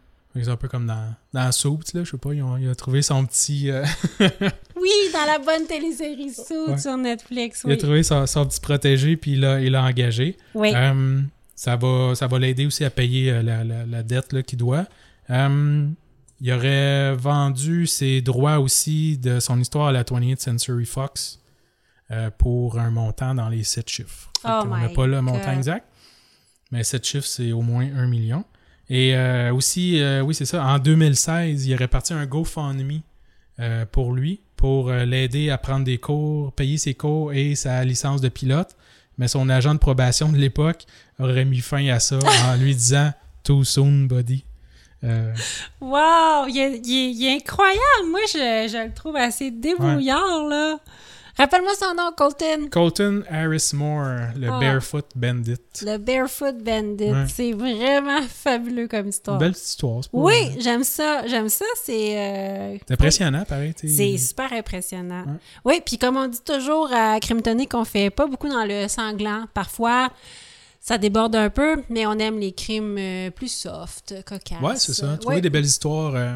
C'est un peu comme dans, dans Soup, là, je sais pas, ils ont- il a trouvé son petit... euh, Oui, dans la bonne télésérie Suits Ouais. sur Netflix, il a oui. trouvé son, son petit protégé, puis il l'a il l'a engagé. Oui. Euh, ça va, ça va l'aider aussi à payer euh, la, la- la dette qu'il doit. Euh, il aurait vendu ses droits aussi de son histoire à la 20th Century Fox pour un montant dans les 7 chiffres. Oh qu'on n'a pas le montant exact, mais 7 chiffres, c'est au moins 1 million. Et euh, aussi, euh, oui, c'est ça, en 2016, il aurait parti un GoFundMe euh, pour lui, pour l'aider à prendre des cours, payer ses cours et sa licence de pilote. Mais son agent de probation de l'époque aurait mis fin à ça en lui disant Too soon, buddy. Wow! Il est, il est- il est incroyable! Moi, je, je le trouve assez débrouillard, là. Rappelle-moi son nom, Colton. Colton Harris Moore, le Ah. Barefoot Bandit. Le Barefoot Bandit. Ouais. C'est vraiment fabuleux comme Une histoire. belle petite histoire. c'est pas- Oui, j'aime ça. J'aime ça. C'est. euh, C'est impressionnant, pareil. C'est super impressionnant. Ouais. Oui, puis comme on dit toujours à Crime Tonic, on fait pas beaucoup dans le sanglant. Parfois, ça déborde un peu, mais on aime les crimes euh, plus soft, cocasses. Ouais, c'est ça. Trouver Ouais. des belles histoires. euh,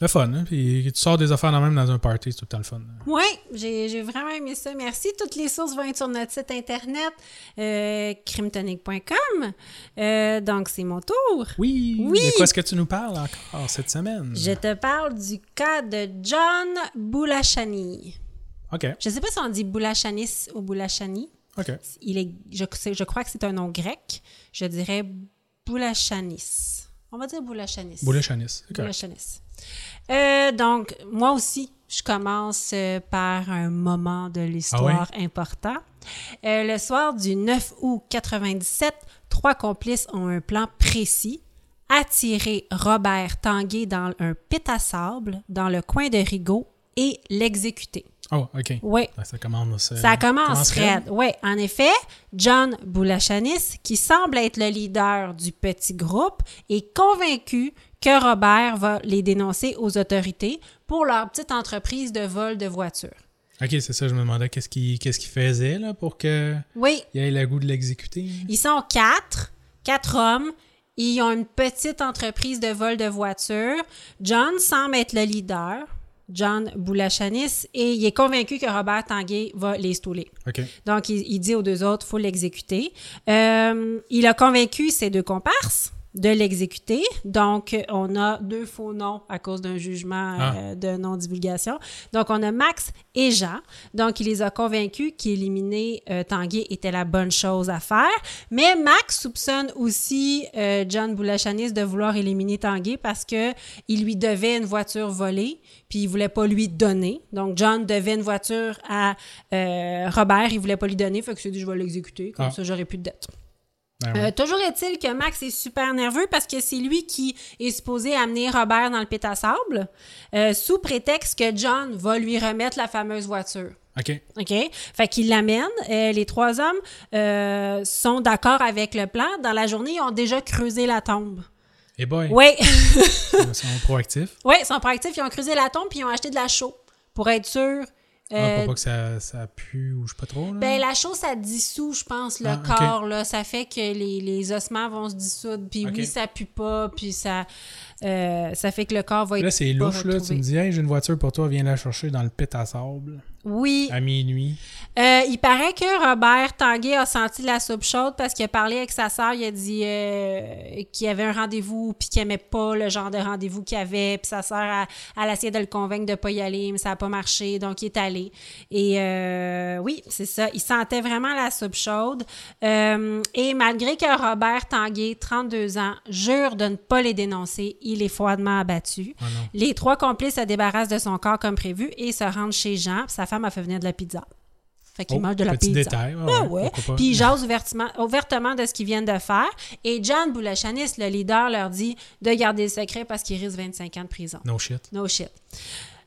le fun, hein? Puis tu sors des affaires dans même dans un party, c'est tout le temps le fun. Oui, j'ai vraiment aimé ça. Merci. Toutes les sources vont être sur notre site internet, euh, crimetonic.com. Euh, donc, c'est mon tour. Oui! Oui! De quoi est-ce que tu nous parles encore cette semaine? Je te parle du cas de John Boulachani. OK, Je sais pas si on dit Boulachanis ou Boulachani. OK. Il est, je, crois que c'est un nom grec. Je dirais Boulachanis. On va dire Boulachanis. Boulet Chanis. OK. Boulachanis. Euh, donc, moi aussi, je commence euh, par un moment de l'histoire important. Euh, le soir du 9 août 97, trois complices ont un plan précis. Attirer Robert Tanguay dans un pit à sable dans le coin de Rigaud et l'exécuter. Oh, OK. Oui. Ah, Ça commence. euh, Ça commence raide. Oui, en effet, John Boulachanis, qui semble être le leader du petit groupe, est convaincu que Robert va les dénoncer aux autorités pour leur petite entreprise de vol de voitures. OK, c'est ça, je me demandais qu'est-ce qu'il qu'est-ce qu'il faisait là, pour qu'il Oui, ait le goût de l'exécuter. ils sont quatre, quatre hommes. Ils ont une petite entreprise de vol de voitures. John semble être le leader, John Boulachanis, et il est convaincu que Robert Tanguay va les stouler. OK. Donc, il, il dit aux deux autres, faut l'exécuter. Euh, il a convaincu ses deux comparses de l'exécuter. Donc, on a deux faux noms à cause d'un jugement Ah. euh, de non-divulgation. Donc, on a Max et Jean. Donc, il les a convaincus qu'éliminer euh, Tanguay était la bonne chose à faire. Mais Max soupçonne aussi euh, John Boulachanis de vouloir éliminer Tanguay parce que il lui devait une voiture volée, puis il voulait pas lui donner. Donc, John devait une voiture à euh, Robert, il voulait pas lui donner, fait que dit, je vais l'exécuter, comme Ah. ça, j'aurai plus de dette. Ben ouais. Euh, toujours est-il que Max est super nerveux parce que c'est lui qui est supposé amener Robert dans le pit à sable euh, sous prétexte que John va lui remettre la fameuse voiture. OK. OK? Fait qu'il l'amène. Euh, les trois hommes sont d'accord avec le plan. Dans la journée, ils ont déjà creusé la tombe. Et boy, Oui, ils sont proactifs. oui, ils sont proactifs. Ils ont creusé la tombe puis ils ont acheté de la chaux pour être sûr. Ah, euh, pour pas que ça, ça pue ou je sais pas trop. Là. Ben, la chose, ça dissout, je pense, le Ah, corps, là. Ça fait que les, les ossements vont se dissoudre. Puis oui, ça pue pas, puis ça, euh, ça fait que le corps va être Là, c'est louche, là. Tu me dis, hey, j'ai une voiture pour toi, viens la chercher dans le pit à sable Oui. à minuit. Euh, il paraît que Robert Tanguay a senti la soupe chaude parce qu'il a parlé avec sa sœur. Il a dit euh, qu'il y avait un rendez-vous puis qu'il aimait pas le genre de rendez-vous qu'il y avait. Puis sa sœur, a- a essayé de le convaincre de pas y aller, mais ça a pas marché. Donc, il est allé. Et euh, oui, c'est ça. Il sentait vraiment la soupe chaude. Et malgré que Robert Tanguay, 32 ans, jure de ne pas les dénoncer, il est froidement abattu. Oh non. Les trois complices se débarrassent de son corps comme prévu et se rendent chez Jean. Sa femme a fait venir de la pizza. Fait qu'il Oh, mange de la petit pizza. détail. Ah Ah ouais, pas. Puis ils jasent ouvertement, ouvertement de ce qu'ils viennent de faire. Et John Boulachanis, le leader, leur dit de garder le secret parce qu'il risque 25 ans de prison. No shit. No shit.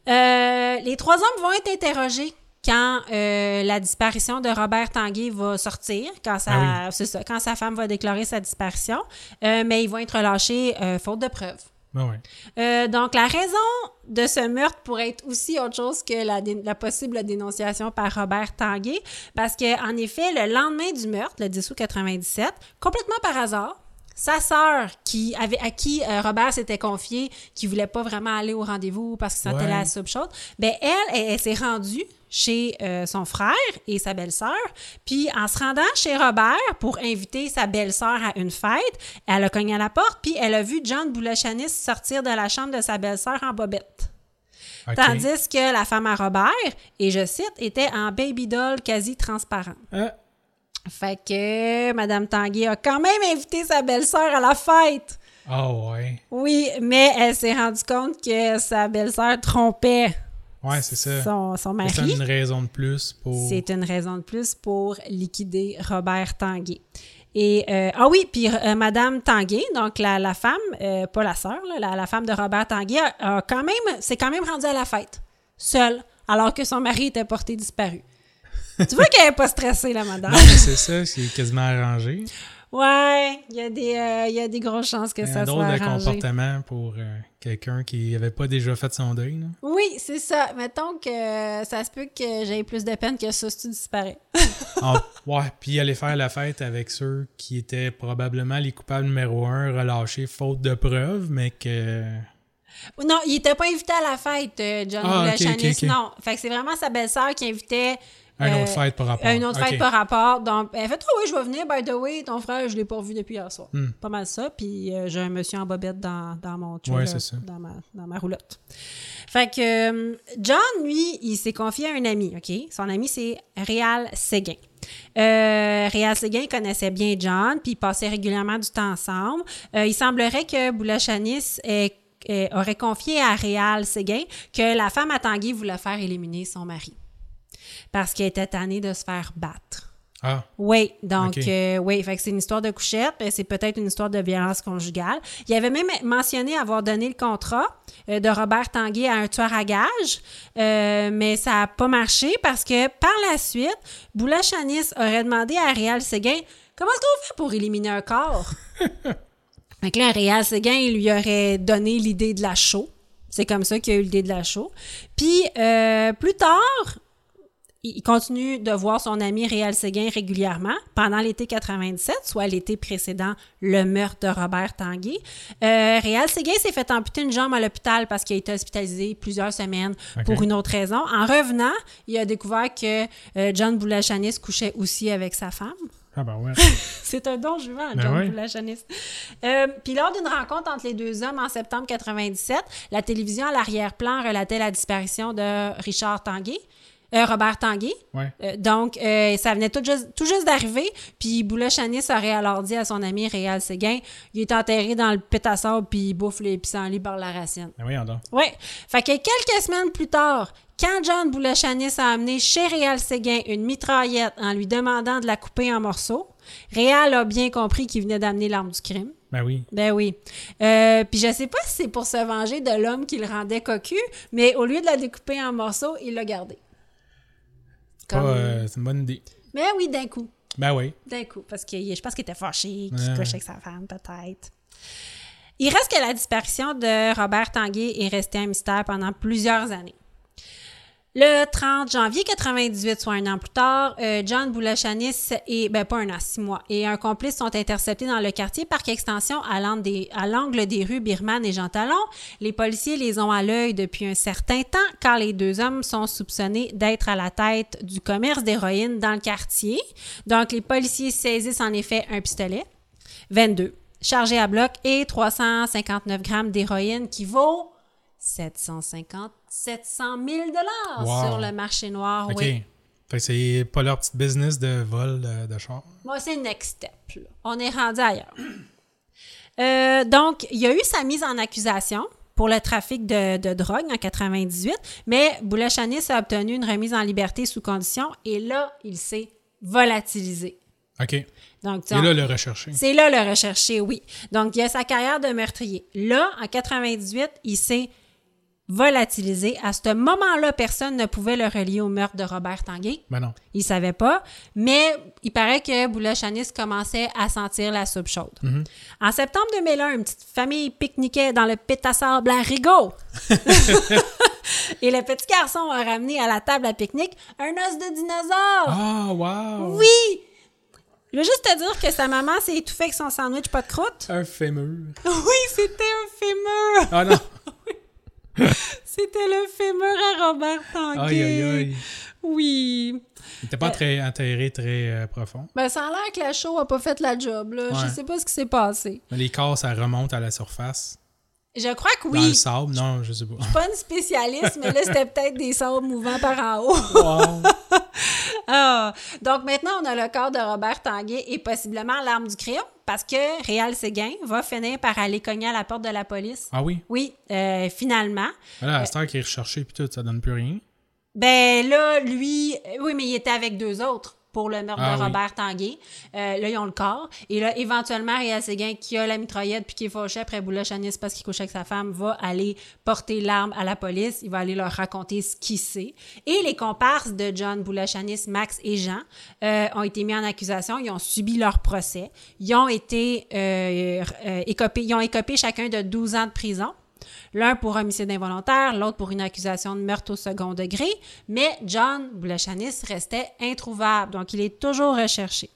Euh, les trois hommes vont être interrogés quand euh, la disparition de Robert Tanguay va sortir, quand, sa, Ah c'est ça, quand sa femme va déclarer sa disparition. Euh, mais ils vont être relâchés euh, faute de preuves. Euh, donc, la raison de ce meurtre pourrait être aussi autre chose que la, possible dénonciation par Robert Tanguay, parce que en effet, le lendemain du meurtre, le 10 août 97, complètement par hasard, sa sœur, qui avait, à qui euh, Robert s'était confié, qui voulait pas vraiment aller au rendez-vous parce qu'il sentait Ouais. la soupe chaude, ben elle, elle, elle s'est rendue chez euh, son frère et sa belle-sœur. Puis en se rendant chez Robert pour inviter sa belle-sœur à une fête, elle a cogné à la porte, puis elle a vu John Boulachanis sortir de la chambre de sa belle-sœur en bobette. Tandis que la femme à Robert, et je cite, était en baby doll quasi transparente. Ah, Fait que Madame Tanguay a quand même invité sa belle-sœur à la fête. ah ouais. Oui, mais elle s'est rendue compte que sa belle-sœur trompait Ouais, c'est ça. son, son C'est mari. une raison de plus pour. C'est une raison de plus pour liquider Robert Tanguay. Et euh, ah oui, puis euh, Madame Tanguay, donc la, la femme, euh, pas la sœur, la, la femme de Robert Tanguay, a, a quand même, s'est quand même rendue à la fête, seule, alors que son mari était porté disparu. Tu vois qu'elle n'est pas stressée, la madame. Non, mais c'est ça, c'est quasiment arrangé. Ouais, il y, a des, euh, y a des grosses chances que un ça soit drôle de arrangé. comportement pour euh, quelqu'un qui n'avait pas déjà fait son deuil. là. Oui, c'est ça. Mettons que ça se peut que j'ai plus de peine que ça si tu disparais. Ah, ouais, puis aller faire la fête avec ceux qui étaient probablement les coupables numéro un relâchés faute de preuves, mais que. Non, il était pas invité à la fête, euh, John Ah, non. Fait que c'est vraiment sa belle-sœur qui invitait Un Euh, autre fête par rapport. à une autre Ok. fête par rapport. Donc, elle fait Oh oui, je vais venir, by the way, ton frère, je l'ai pas revu depuis hier soir. Hmm. Pas mal ça. Puis euh, j'ai un monsieur en bobette dans, dans mon Ouais, trailer, c'est ça. Dans ma, dans ma roulotte. Fait que euh, John, lui, il s'est confié à un ami, OK? Son ami, c'est Réal Séguin. Euh, Réal Séguin connaissait bien John, puis ils passaient régulièrement du temps ensemble. Il semblerait que Boulachanis ait- ait- aurait confié à Réal Séguin que la femme à Tanguy voulait faire éliminer son mari parce qu'elle était tannée de se faire battre. Ah, Oui, donc, euh, oui, fait que c'est une histoire de couchette, c'est peut-être une histoire de violence conjugale. Il avait même mentionné avoir donné le contrat euh, de Robert Tanguay à un tueur à gages, euh, mais ça n'a pas marché parce que par la suite, Boula Chanis aurait demandé à Réal Séguin comment est-ce qu'on fait pour éliminer un corps? fait que là, Réal Séguin, il lui aurait donné l'idée de la chaux. C'est comme ça qu'il a eu l'idée de la chaux. Puis, plus tard, il continue de voir son ami Réal Séguin régulièrement pendant l'été 97, soit l'été précédent le meurtre de Robert Tanguay. Euh, Réal Séguin s'est fait amputer une jambe à l'hôpital parce qu'il a été hospitalisé plusieurs semaines pour une autre raison. En revenant, il a découvert que euh, John Boulachanis couchait aussi avec sa femme. ah ben ouais. C'est un don juvent, Ben John oui. Boulachanis. Euh, Puis lors d'une rencontre entre les deux hommes en septembre 97, la télévision à l'arrière-plan relatait la disparition de Richard Tanguay, euh, Robert Tanguay. Ouais. Euh, donc, euh, ça venait tout juste, tout juste d'arriver. Puis Boulachanis aurait alors dit à son ami Réal Séguin, il est enterré dans le pit à sable puis il bouffe les pissenlits par la racine. Ben voyons donc. Oui. Fait que quelques semaines plus tard, quand John Boulachanis a amené chez Réal Séguin une mitraillette en lui demandant de la couper en morceaux, Réal a bien compris qu'il venait d'amener l'arme du crime. Ben oui. Ben oui. Euh, Puis je sais pas si c'est pour se venger de l'homme qui le rendait cocu, mais au lieu de la découper en morceaux, il l'a gardée. Comme- euh, c'est une bonne idée. Mais oui, d'un coup. Ben oui. D'un coup. Parce que je pense qu'il était fâché, qu'il couche avec sa femme, peut-être. Il reste que la disparition de Robert Tanguay est restée un mystère pendant plusieurs années. Le 30 janvier 98, soit un an plus tard, euh, John Boulachanis et, ben pas un an, six mois, et un complice sont interceptés dans le quartier Parc Extension à l'angle des, à l'angle des rues Birman et Jean Talon. Les policiers les ont à l'œil depuis un certain temps car les deux hommes sont soupçonnés d'être à la tête du commerce d'héroïne dans le quartier. Donc, les policiers saisissent en effet un pistolet, 22, chargé à bloc et 359 grammes d'héroïne qui vaut 750, 700 000 dollars Wow. sur le marché noir. OK. Oui. Fait que c'est pas leur petite business de vol de, char. Moi, c'est next step. là. On est rendu ailleurs. Euh, donc, il y a eu sa mise en accusation pour le trafic de, de drogue en 98, mais Boulachanis a obtenu une remise en liberté sous condition et là, il s'est volatilisé. OK. Donc, sais, là, le rechercher. c'est là le recherché, oui. Donc, il y a sa carrière de meurtrier. Là, en 98, il s'est volatilisé. À ce moment-là, personne ne pouvait le relier au meurtre de Robert Tanguay. Ben non. Il savait pas, mais il paraît que Boulachanis commençait à sentir la soupe chaude. En septembre 2001, une petite famille pique-niquait dans le pit à sable à Rigaud. Et le petit garçon a ramené à la table à pique-nique un os de dinosaure. Ah, wow! Oui! Je veux juste te dire que sa maman s'est étouffée avec son sandwich pas de croûte. Un fémur. Oui, c'était un fémur. Ah non! C'était le fémur à Robert Tanguay. Aïe, aïe, aïe. Oui. Il était pas très enterré, très euh, profond. Ben, ça a l'air que la show a pas fait la job, là. Je Ouais. sais pas ce qui s'est passé. Mais les corps, ça remonte à la surface. Je crois que Dans le oui. sable, non, je sais pas. Pas une spécialiste, mais là, c'était peut-être des sables mouvants par en haut. Wow! Ah. Donc maintenant, on a le corps de Robert Tanguay et possiblement l'arme du crime parce que Réal Séguin va finir par aller cogner à la porte de la police. Ah oui? Oui, euh, finalement. Voilà, à cette heure qui est recherché puis tout, ça donne plus rien. Ben là, lui, euh, oui, mais il était avec deux autres pour le meurtre Ah de oui. Robert Tanguay. Euh, là, ils ont le corps. Et là, éventuellement, Réal Séguin, qui a la mitraillette puis qui est fâché après Boula Chanis parce qu'il couche avec sa femme, va aller porter l'arme à la police. Il va aller leur raconter ce qu'il sait. Et les comparses de John Boulachanis, Max et Jean, euh, ont été mis en accusation. Ils ont subi leur procès. Ils ont été euh, écopés, ils ont écopé chacun de 12 ans de prison. L'un pour homicide involontaire, l'autre pour une accusation de meurtre au second degré, mais John Boulachanis restait introuvable, donc il est toujours recherché.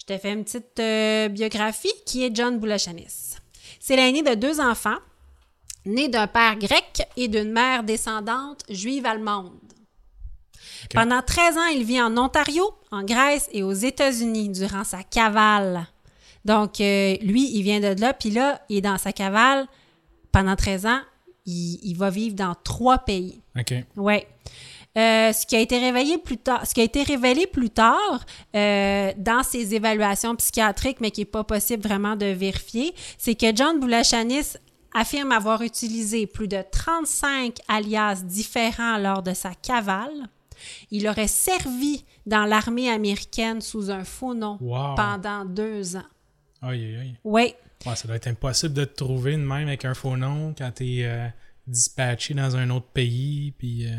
Je te fais une petite euh, biographie qui est John Boulachanis. C'est l'aîné de deux enfants, né d'un père grec et d'une mère descendante juive allemande. Pendant 13 ans, il vit en Ontario, en Grèce et aux États-Unis durant sa cavale. Donc, euh, lui, il vient de là, puis là, il est dans sa cavale pendant 13 ans. Il, il va vivre dans trois pays. OK. Ouais. Euh, ce qui a été révélé plus tard, ce qui a été révélé plus tard euh, dans ses évaluations psychiatriques, mais qui n'est pas possible vraiment de vérifier, c'est que John Boulachanis affirme avoir utilisé plus de 35 alias différents lors de sa cavale, Il aurait servi dans l'armée américaine sous un faux nom Wow. pendant deux ans. Aïe, aïe, aïe. Oui, Ouais, ça doit être impossible de te trouver de même avec un faux nom quand t'es euh, dispatché dans un autre pays. Puis, euh,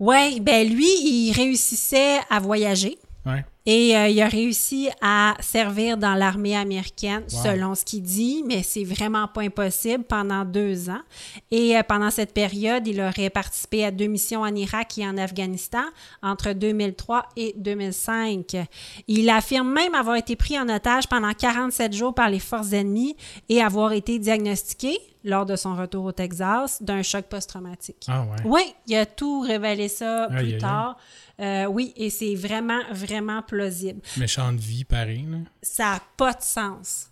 ouais, ben lui, il réussissait à voyager. ouais. Et euh, il a réussi à servir dans l'armée américaine, Wow. selon ce qu'il dit, mais c'est vraiment pas impossible pendant deux ans. Et euh, pendant cette période, il aurait participé à deux missions en Irak et en Afghanistan entre 2003 et 2005. Il affirme même avoir été pris en otage pendant 47 jours par les forces ennemies et avoir été diagnostiqué lors de son retour au Texas d'un choc post-traumatique. Ah ouais. Oui, il a tout révélé ça plus tard. Euh, oui, et c'est vraiment, vraiment plausible. Méchante vie, pareil. Là. Ça n'a pas de sens.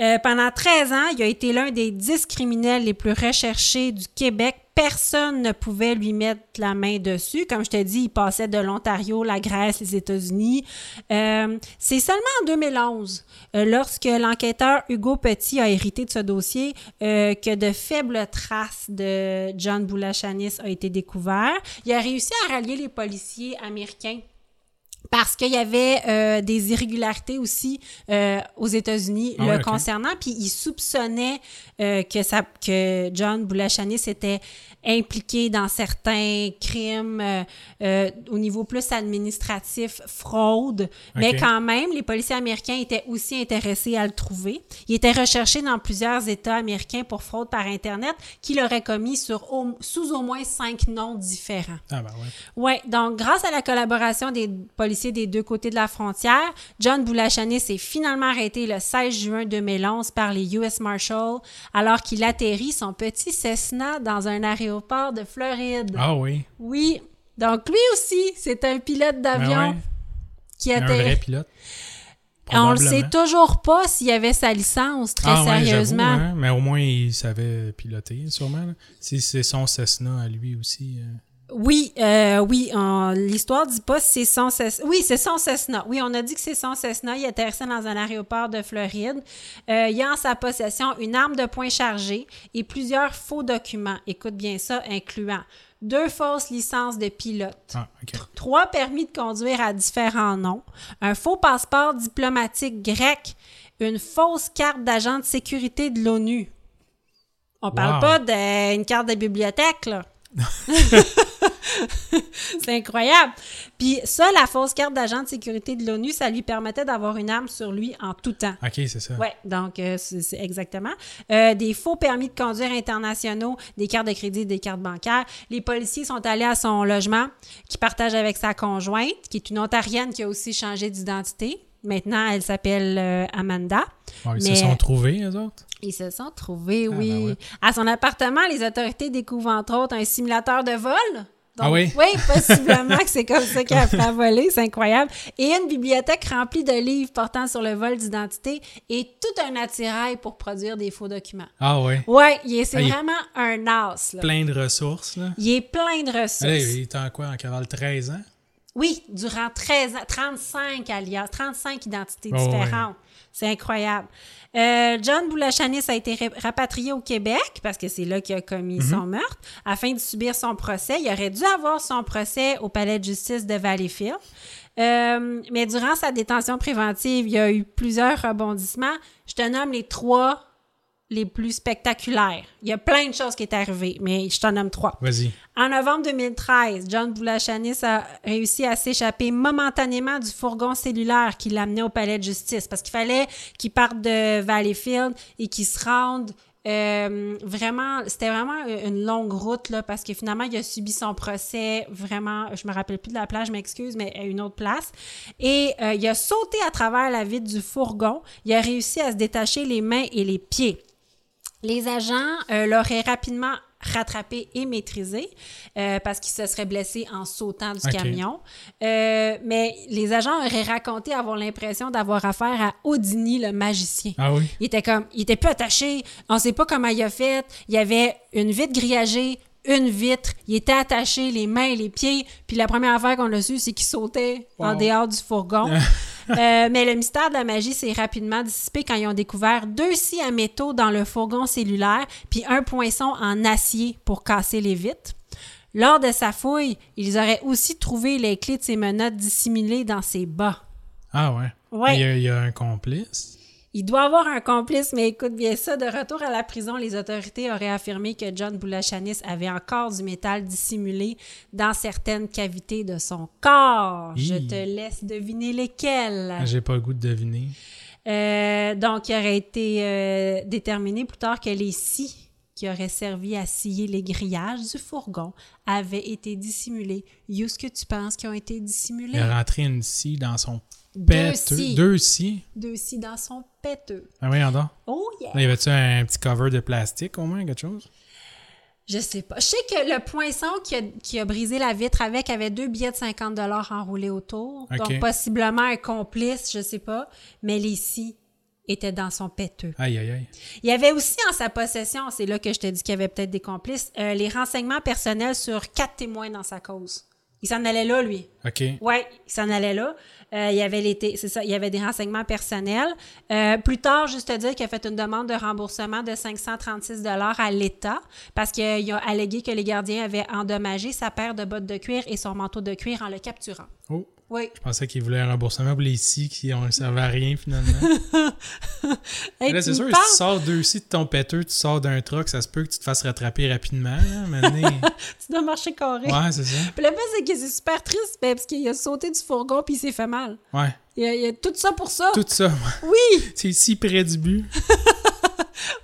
Euh, pendant 13 ans, il a été l'un des 10 criminels les plus recherchés du Québec. Personne ne pouvait lui mettre la main dessus. Comme je te dis, il passait de l'Ontario, la Grèce, les États-Unis. Euh, c'est seulement en 2011, euh, lorsque l'enquêteur Hugo Petit a hérité de ce dossier, que de faibles traces de John Boulachanis ont été découvertes. Il a réussi à rallier les policiers américains parce qu'il y avait euh, des irrégularités aussi euh, aux États-Unis Ah le ouais, concernant, puis il soupçonnait euh, que ça que John Boulachanis était impliqué dans certains crimes euh, au niveau plus administratif, fraude, mais quand même, les policiers américains étaient aussi intéressés à le trouver. Il était recherché dans plusieurs États américains pour fraude par Internet qu'il aurait commis sur au- sous au moins cinq noms différents. Ah ben ouais. Oui, donc grâce à la collaboration des policiers des deux côtés de la frontière, John Boulachanis est finalement arrêté le 16 juin 2011 par les US Marshals alors qu'il atterrit son petit Cessna dans un aéroport de Floride. Ah oui. Oui, donc lui aussi, c'est un pilote Ben d'avion ouais. qui Un vrai atterrit. pilote. On le sait toujours pas s'il avait sa licence, très Ah ouais, sérieusement. hein, mais au moins il savait piloter, sûrement. là. Si c'est son Cessna à lui aussi. euh. Oui, euh, oui, l'histoire dit pas si c'est son Cessna. Oui, c'est son Cessna. Oui, on a dit que c'est son Cessna. Il atterrissait dans un aéroport de Floride. Euh, il a en sa possession une arme de poing chargée et plusieurs faux documents. Écoute bien ça, incluant deux fausses licences de pilote, Ah, trois permis de conduire à différents noms, un faux passeport diplomatique grec, une fausse carte d'agent de sécurité de l'ONU. On parle pas d'une carte de bibliothèque, là. c'est incroyable. Puis ça, la fausse carte d'agent de sécurité de l'ONU, ça lui permettait d'avoir une arme sur lui en tout temps. Ok, c'est ça. Ouais, donc euh, c'est exactement. Euh, des faux permis de conduire internationaux, des cartes de crédit, des cartes bancaires. Les policiers sont allés à son logement, qui partage avec sa conjointe, qui est une Ontarienne qui a aussi changé d'identité. Maintenant, elle s'appelle euh, Amanda. Ils Mais- se sont trouvés, eux autres? Ils se sont trouvés, Ah, oui. ben ouais. À son appartement, les autorités découvrent entre autres un simulateur de vol. Donc, Ah oui? Oui, possiblement que c'est comme ça qu'il a à voler, c'est incroyable. Et une bibliothèque remplie de livres portant sur le vol d'identité et tout un attirail pour produire des faux documents. Ah il est- c'est Ah, vraiment un as. Là. Plein de ressources, là. Il est plein de ressources. Il est en quoi? En cavale 13 ans? Oui, durant 13 ans, 35 alias, 35 identités Oh, différentes. C'est incroyable. Euh, John Boulachanis a été rapatrié au Québec parce que c'est là qu'il a commis Mhm. son meurtre afin de subir son procès. Il aurait dû avoir son procès au palais de justice de Valleyfield. Euh, mais durant sa détention préventive, il y a eu plusieurs rebondissements. Je te nomme les trois les plus spectaculaires. Il y a plein de choses qui est arrivées, mais je t'en nomme trois. Vas-y. En novembre 2013, John Boulachanis a réussi à s'échapper momentanément du fourgon cellulaire qui l'amenait au palais de justice parce qu'il fallait qu'il parte de Valleyfield et qu'il se rende euh, vraiment, c'était vraiment une longue route là, parce que finalement il a subi son procès vraiment, je me rappelle plus de la plage, je m'excuse, mais à une autre place. Et euh, il a sauté à travers la vitre du fourgon. Il a réussi à se détacher les mains et les pieds. Les agents euh, l'auraient rapidement rattrapé et maîtrisé euh, parce qu'il se serait blessé en sautant du camion. Euh, mais les agents auraient raconté avoir l'impression d'avoir affaire à Houdini, le magicien. Ah oui? Il était comme, il était plus attaché. On sait pas comment il a fait. Il y avait une vitre grillagée, une vitre. Il était attaché, les mains et les pieds. Puis la première affaire qu'on a su, c'est qu'il sautait en dehors du fourgon. Euh, mais le mystère de la magie s'est rapidement dissipé quand ils ont découvert deux scies à métaux dans le fourgon cellulaire, puis un poinçon en acier pour casser les vitres. Lors de sa fouille, ils auraient aussi trouvé les clés de ses menottes dissimulées dans ses bas. Ah ouais. Ouais. Il y, a, il y a un complice. Il doit avoir un complice, mais écoute bien ça. De retour à la prison, les autorités auraient affirmé que John Boulachanis avait encore du métal dissimulé dans certaines cavités de son corps. Je te laisse deviner lesquelles. J'ai pas le goût de deviner. Euh, donc, il aurait été euh, déterminé plus tard que les scies qui auraient servi à scier les grillages du fourgon avaient été dissimulés. You, ce que tu penses qui ont été dissimulés? Il a rentré une scie dans son Deux scies. Deux scies dans son péteux. Ah oui, donc. Oh yeah! Là, y avait-tu un petit cover de plastique au moins, quelque chose? Je sais pas. Je sais que le poinçon qui a, qui a brisé la vitre avec avait deux billets de 50 enroulés autour. Donc, possiblement un complice, je sais pas. Mais les scies étaient dans son péteux. Aïe, aïe, aïe. Il y avait aussi en sa possession, c'est là que je te dis qu'il y avait peut-être des complices, euh, les renseignements personnels sur quatre témoins dans sa cause. Il s'en allait là, lui. OK. Ouais, il s'en allait là. Euh, il y avait les c'est ça, il y avait des renseignements personnels. Euh, plus tard, juste te dire qu'il a fait une demande de remboursement de 536 dollars à l'État parce qu'il a allégué que les gardiens avaient endommagé sa paire de bottes de cuir et son manteau de cuir en le capturant. Oh, Oui. je pensais qu'il voulait un remboursement pour les scies qui ont servi à rien finalement. Hey, là, c'est sûr, si tu sors deux scies de ton péteux, tu sors d'un truck, ça se peut que tu te fasses rattraper rapidement. Tu dois marcher carré. ouais, c'est ça. Puis le fait, c'est que c'est super triste ben, parce qu'il a sauté du fourgon puis il s'est fait mal. Ouais. Il y a, il y a tout ça pour ça. Tout ça, Oui! c'est si près du but.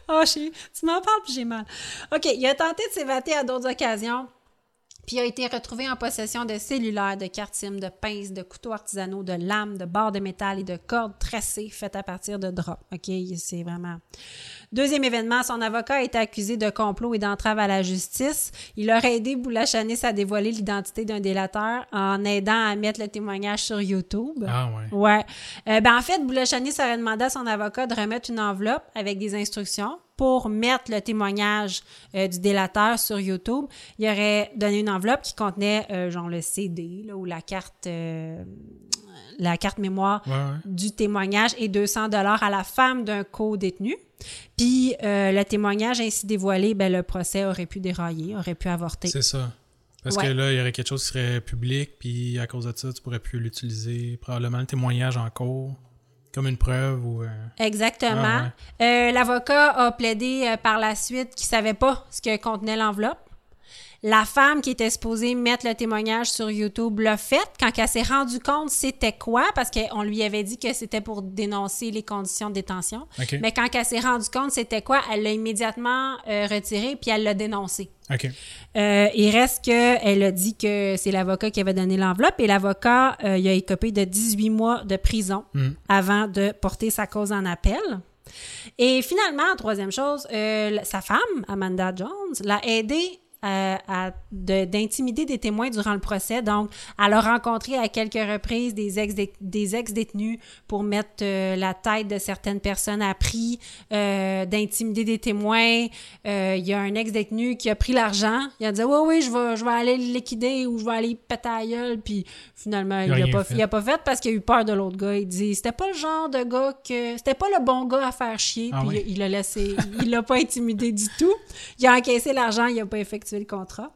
Oh, tu m'en parles puis j'ai mal. OK, il a tenté de s'évader à d'autres occasions. Puis il a été retrouvé en possession de cellulaires, de cartes SIM, de pinces, de couteaux artisanaux, de lames, de barres de métal et de cordes tracées faites à partir de draps. OK, c'est vraiment... Deuxième événement, son avocat a été accusé de complot et d'entrave à la justice. Il aurait aidé Boulachanis à dévoiler l'identité d'un délateur en aidant à mettre le témoignage sur YouTube. Ah ouais. Ouais. Euh, ben, en fait, Boulachanis aurait demandé à son avocat de remettre une enveloppe avec des instructions pour mettre le témoignage euh, du délateur sur YouTube. Il aurait donné une enveloppe qui contenait, euh, genre, le CD là, ou la carte, euh, la carte mémoire Ouais, ouais. du témoignage et 200 dollars à la femme d'un co-détenu. Puis le témoignage ainsi dévoilé, ben, le procès aurait pu dérailler, aurait pu avorter. C'est ça. Parce Ouais. que là, il y aurait quelque chose qui serait public, puis à cause de ça, tu pourrais plus l'utiliser. Probablement le témoignage en cours, comme une preuve ou. euh, Exactement. Ah Euh, L'avocat a plaidé euh, par la suite qu'il savait pas ce que contenait l'enveloppe. La femme qui était supposée mettre le témoignage sur YouTube l'a fait quand elle s'est rendue compte c'était quoi, parce qu'on lui avait dit que c'était pour dénoncer les conditions de détention. Mais quand elle s'est rendue compte c'était quoi, elle l'a immédiatement euh, retiré puis elle l'a dénoncé. Euh, il reste qu'elle a dit que c'est l'avocat qui avait donné l'enveloppe et l'avocat, euh, il a écopé de 18 mois de prison Mm. avant de porter sa cause en appel. Et finalement, troisième chose, euh, sa femme, Amanda Jones, l'a aidé euh, à de- d'intimider des témoins durant le procès. Donc, elle a rencontré à quelques reprises des ex des ex-détenus pour mettre euh, la tête de certaines personnes à prix, euh, d'intimider des témoins. Euh, Il y a un ex-détenu qui a pris l'argent. Il a dit Oui, oui, je vais, je vais aller le liquider ou je vais aller péter la gueule. Puis finalement, il Il a l'a rien pas, fait. il a pas fait parce qu'il a eu peur de l'autre gars. Il dit C'était pas le genre de gars que. C'était pas le bon gars à faire chier. Ah puis oui? il l'a laissé. il l'a pas intimidé du tout. Il a encaissé l'argent, il a pas effectué le contrat.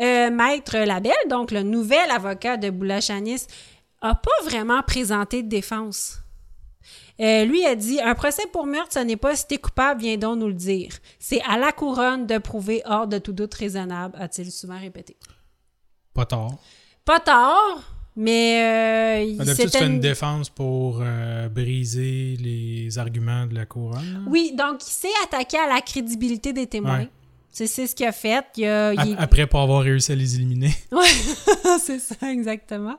Euh, Maître Labelle, donc le nouvel avocat de Boulachanis, a pas vraiment présenté de défense. Euh, lui a dit Un procès pour meurtre, ce n'est pas si t'es coupable, viens donc nous le dire. C'est à la couronne de prouver hors de tout doute raisonnable, a-t-il souvent répété. Pas tard. Pas tard, mais euh, D'habitude, fais une une- défense pour euh, briser les arguments de la couronne. Oui, donc il s'est attaqué à la crédibilité des témoins. Ouais. C'est c'est ce qu'il a fait. Il a, il Ap- est- Après pas avoir réussi à les éliminer. Ouais, c'est ça, exactement.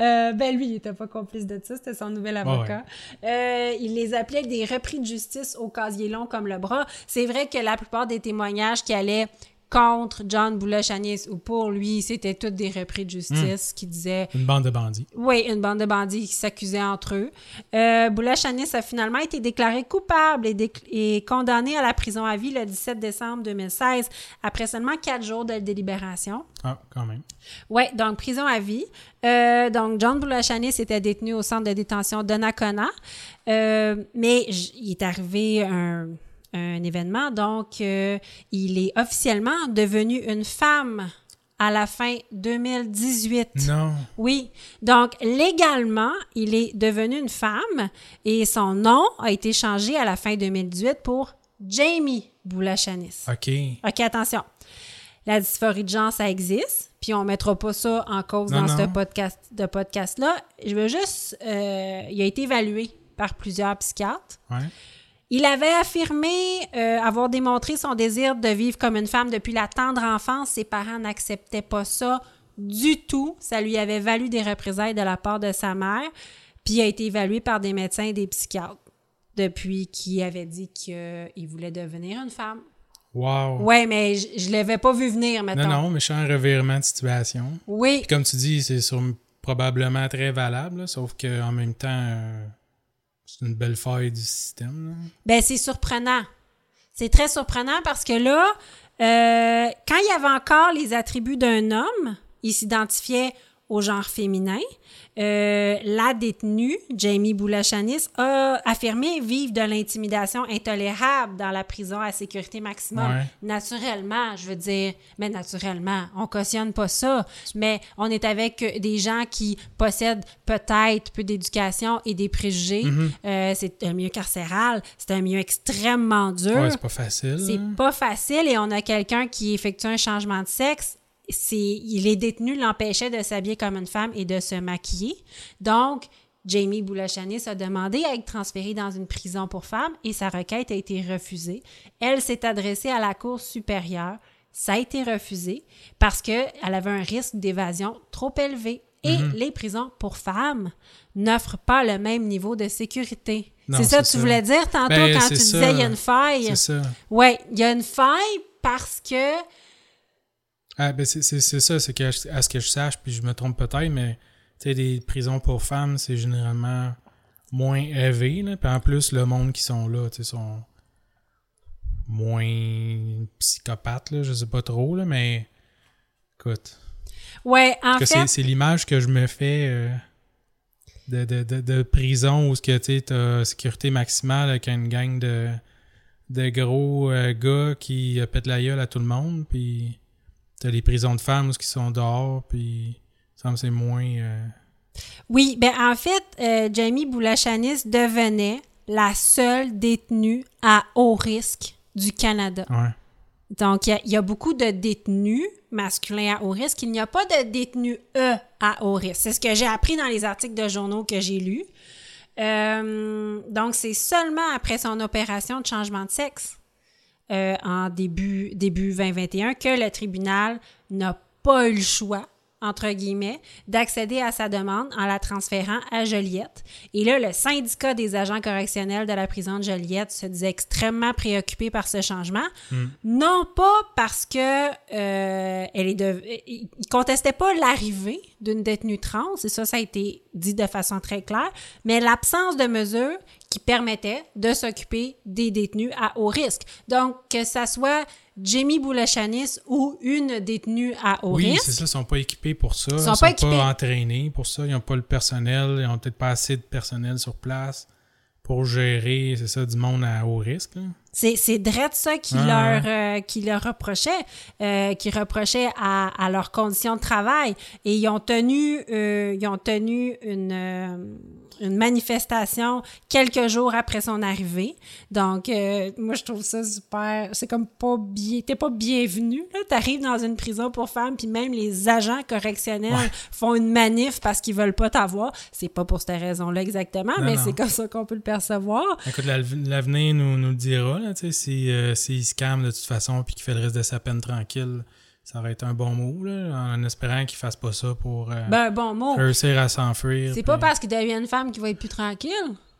Euh, ben lui, il était pas complice de ça, c'était son nouvel avocat. Euh, il les appelait des repris de justice au casier long comme le bras. C'est vrai que la plupart des témoignages qui allaient contre John Boulachanis ou pour lui, c'était tous des repris de justice qui disaient Une bande de bandits. oui, une bande de bandits qui s'accusaient entre eux. Euh, Boulachanis a finalement été déclaré coupable et, déc- et condamné à la prison à vie le 17 décembre 2016, après seulement quatre jours de délibération. Ah, quand même. Oui, donc prison à vie. Euh, donc, John Boulachanis était détenu au centre de détention de Nakona. Euh, mais il est arrivé un, un événement, donc euh, il est officiellement devenu une femme à la fin 2018. Non. Oui. Donc, légalement, il est devenu une femme et son nom a été changé à la fin 2018 pour Jamie Boulachanis. OK. OK, attention. La dysphorie de genre, ça existe, puis on mettra pas ça en cause Non, dans ce non. podcast de podcast-là. Je veux juste... euh, il a été évalué par plusieurs psychiatres. Ouais. Il avait affirmé euh, avoir démontré son désir de vivre comme une femme depuis la tendre enfance. Ses parents n'acceptaient pas ça du tout. Ça lui avait valu des représailles de la part de sa mère. Puis il a été évalué par des médecins et des psychiatres depuis qu'il avait dit qu'il voulait devenir une femme. Wow. Ouais, mais je, je l'avais pas vu venir, maintenant. Non, non, méchant revirement de situation. Oui, Puis comme tu dis, c'est probablement très valable, là, sauf qu'en même temps, euh, c'est une belle faille du système. là. Ben, c'est surprenant. C'est très surprenant parce que là, euh, quand il y avait encore les attributs d'un homme, il s'identifiait au genre féminin. Euh, la détenue, Jamie Boulachanis, a affirmé vivre de l'intimidation intolérable dans la prison à sécurité maximum. Ouais. Naturellement, je veux dire, mais naturellement, on cautionne pas ça, mais on est avec des gens qui possèdent peut-être peu d'éducation et des préjugés. Mm-hmm. Euh, c'est un milieu carcéral, c'est un milieu extrêmement dur. Ouais, c'est pas facile. C'est là. pas facile et on a quelqu'un qui effectue un changement de sexe. C'est, il est détenu l'empêchait de s'habiller comme une femme et de se maquiller. Donc, Jamie Boulachanis a demandé à être transférée dans une prison pour femmes et sa requête a été refusée. Elle s'est adressée à la Cour supérieure. Ça a été refusé parce qu'elle avait un risque d'évasion trop élevé. Et Mhm. les prisons pour femmes n'offrent pas le même niveau de sécurité. C'est ça que tu voulais dire tantôt Ben, quand tu disais il y a une faille? Oui, il y a une faille parce que. Ah, ben c'est ça, c'est que à ce que je sache, puis je me trompe peut-être, mais tu sais, des prisons pour femmes, c'est généralement moins élevé. Là. Puis en plus, le monde qui sont là, tu sais, sont moins psychopathes, là, je sais pas trop, là, mais écoute. Ouais, en que fait. c'est l'image que je me fais euh, de, de, de, de prison où tu as sécurité maximale avec une gang de, de gros euh, gars qui euh, pètent la gueule à tout le monde, puis t'as les prisons de femmes qui sont dehors, puis ça me semble que c'est moins. euh, Oui, ben en fait, euh, Jamie Boulachanis devenait la seule détenue à haut risque du Canada. ouais. Donc, il y a- il y, a beaucoup de détenus masculins à haut risque. Il n'y a pas de détenus E à haut risque. C'est ce que j'ai appris dans les articles de journaux que j'ai lus. Euh, donc, c'est seulement après son opération de changement de sexe euh, en début, début 2021 que le tribunal n'a pas eu le choix entre guillemets, d'accéder à sa demande en la transférant à Joliette. Et là, le syndicat des agents correctionnels de la prison de Joliette se disait extrêmement préoccupé par ce changement. Non pas parce que euh, elle est de... Il contestait pas l'arrivée d'une détenue trans, et ça, ça a été dit de façon très claire, mais l'absence de mesures qui permettaient de s'occuper des détenus à haut risque. Donc, que ça soit Jamie Boulachanis ou une détenue à haut Oui, risque, c'est ça, ils sont pas équipés pour ça. Ils sont sont, pas pas, équipés. entraînés pour ça. Ils n'ont pas le personnel. Ils ont peut-être pas assez de personnel sur place pour gérer, c'est ça, du monde à haut risque. là. C'est, c'est drette ça qui, leur, euh, qui leur reprochait, euh, qui reprochait à, à leurs conditions de travail. Et ils ont tenu, euh, ils ont tenu une, euh, une manifestation quelques jours après son arrivée. Donc, euh, moi, je trouve ça super. C'est comme pas bien. T'es pas bienvenu, là. T'arrives dans une prison pour femmes, puis même les agents correctionnels Ouais. font une manif parce qu'ils veulent pas t'avoir. C'est pas pour cette raison-là exactement, Non, mais c'est comme ça qu'on peut le percevoir. Écoute, la- l'avenir nous, nous le dira, là, tu sais, si, euh, s'il se calme de toute façon puis qu'il fait le reste de sa peine tranquille, ça aurait été un bon mot, là, en espérant qu'il fasse pas ça pour euh, Ben, bon mot. réussir à s'enfuir. C'est puis- pas parce qu'il devient une femme qu'il va être plus tranquille.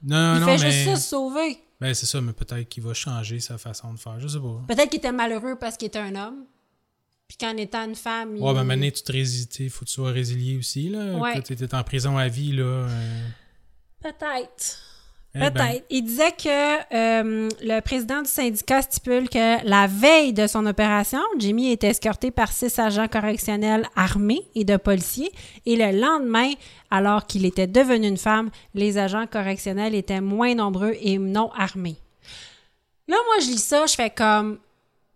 Non, il non, fait mais... juste ça se sauver. Ben, c'est ça, mais peut-être qu'il va changer sa façon de faire, je sais pas. Peut-être qu'il était malheureux parce qu'il était un homme. Puis qu'en étant une femme, il... Ouais, ben, maintenant, tu te résilies, faut que tu sois résilié aussi, là. Ouais. Tu étais en prison à vie, là. euh, Peut-être. Eh ben, Peut-être. Il disait que euh, le président du syndicat stipule que la veille de son opération, Jimmy était escorté par six agents correctionnels armés et de policiers. Et le lendemain, alors qu'il était devenu une femme, les agents correctionnels étaient moins nombreux et non armés. Là, moi, je lis ça, je fais comme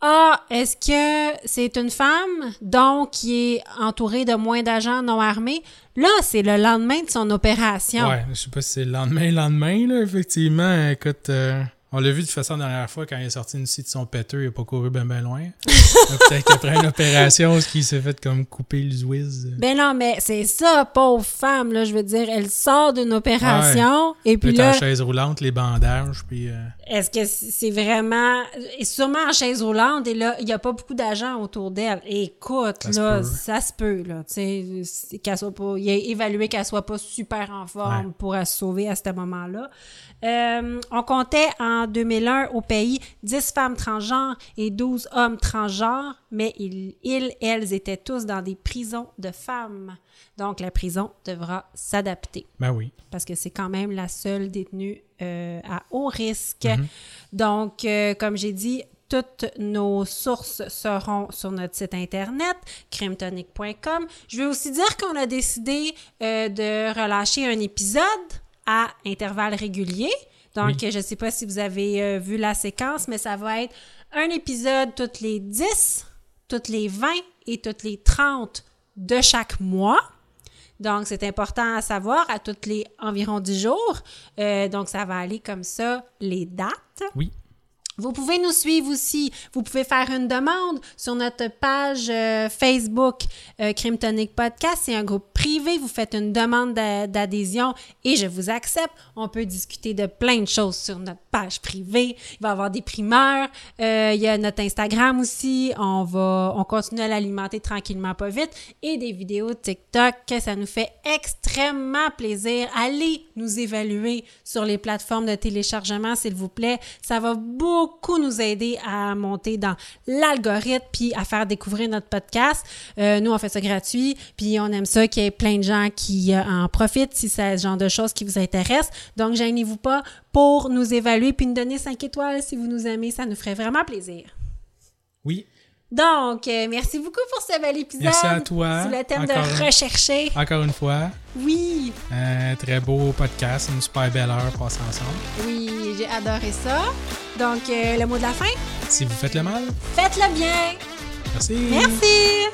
Ah, est-ce que c'est une femme, donc qui est entourée de moins d'agents non armés? Là, c'est le lendemain de son opération. Ouais, je sais pas si c'est le lendemain, lendemain, là, effectivement. Écoute, euh, on l'a vu de toute façon la dernière fois quand il est sorti une scie de son péteux, il a pas couru ben ben loin. Peut-être qu'après une opération, ce qui s'est fait comme couper le zouiz. Ben non, mais c'est ça, pauvre femme, là, je veux dire, elle sort d'une opération, et puis là, en chaise roulante, les bandages, puis... euh, est-ce que c'est vraiment... Et sûrement en chaise roulante, et là, il n'y a pas beaucoup d'agents autour d'elle. Écoute, Ça se là, peut. ça se peut, là, tu sais, qu'elle soit pas... Il a évalué qu'elle soit pas super en forme Ouais. pour se sauver à ce moment-là. Euh, on comptait en 2001 au pays 10 femmes transgenres et 12 hommes transgenres, mais ils, ils, elles étaient tous dans des prisons de femmes. Donc, la prison devra s'adapter Ben oui. parce que c'est quand même la seule détenue euh, à haut risque. Mhm. Donc, euh, comme j'ai dit, toutes nos sources seront sur notre site internet, crimetonic.com. Je vais aussi dire qu'on a décidé euh, de relâcher un épisode à intervalles réguliers. Donc, Oui. je ne sais pas si vous avez euh, vu la séquence, mais ça va être un épisode toutes les 10, toutes les 20 et toutes les 30 de chaque mois. Donc, c'est important à savoir à toutes les environ 10 jours. Euh, donc, ça va aller comme ça, les dates. Oui. Vous pouvez nous suivre aussi. Vous pouvez faire une demande sur notre page euh, Facebook euh, Podcast. C'est un groupe privé. Vous faites une demande d'a- d'adhésion et je vous accepte. On peut discuter de plein de choses sur notre page privée. Il va y avoir des primeurs. Euh, il y a notre Instagram aussi. On va, on continue à l'alimenter tranquillement, pas vite. Et des vidéos TikTok. Ça nous fait extrêmement plaisir. Allez nous évaluer sur les plateformes de téléchargement, s'il vous plaît. Ça va beaucoup nous aider à monter dans l'algorithme puis à faire découvrir notre podcast. Euh, nous, on fait ça gratuit, puis on aime ça qu'il y ait plein de gens qui euh, en profitent si c'est ce genre de choses qui vous intéresse. Donc, gênez-vous pas pour nous évaluer puis nous donner 5 étoiles si vous nous aimez. Ça nous ferait vraiment plaisir. Oui. Donc, euh, merci beaucoup pour ce bel épisode. Merci à toi. C'est le thème Encore de un- rechercher. Encore une fois, Oui, un très beau podcast, une super belle heure passée ensemble. oui, j'ai adoré ça. Donc, euh, le mot de la fin? Si vous faites le mal, faites-le bien. Merci. Merci.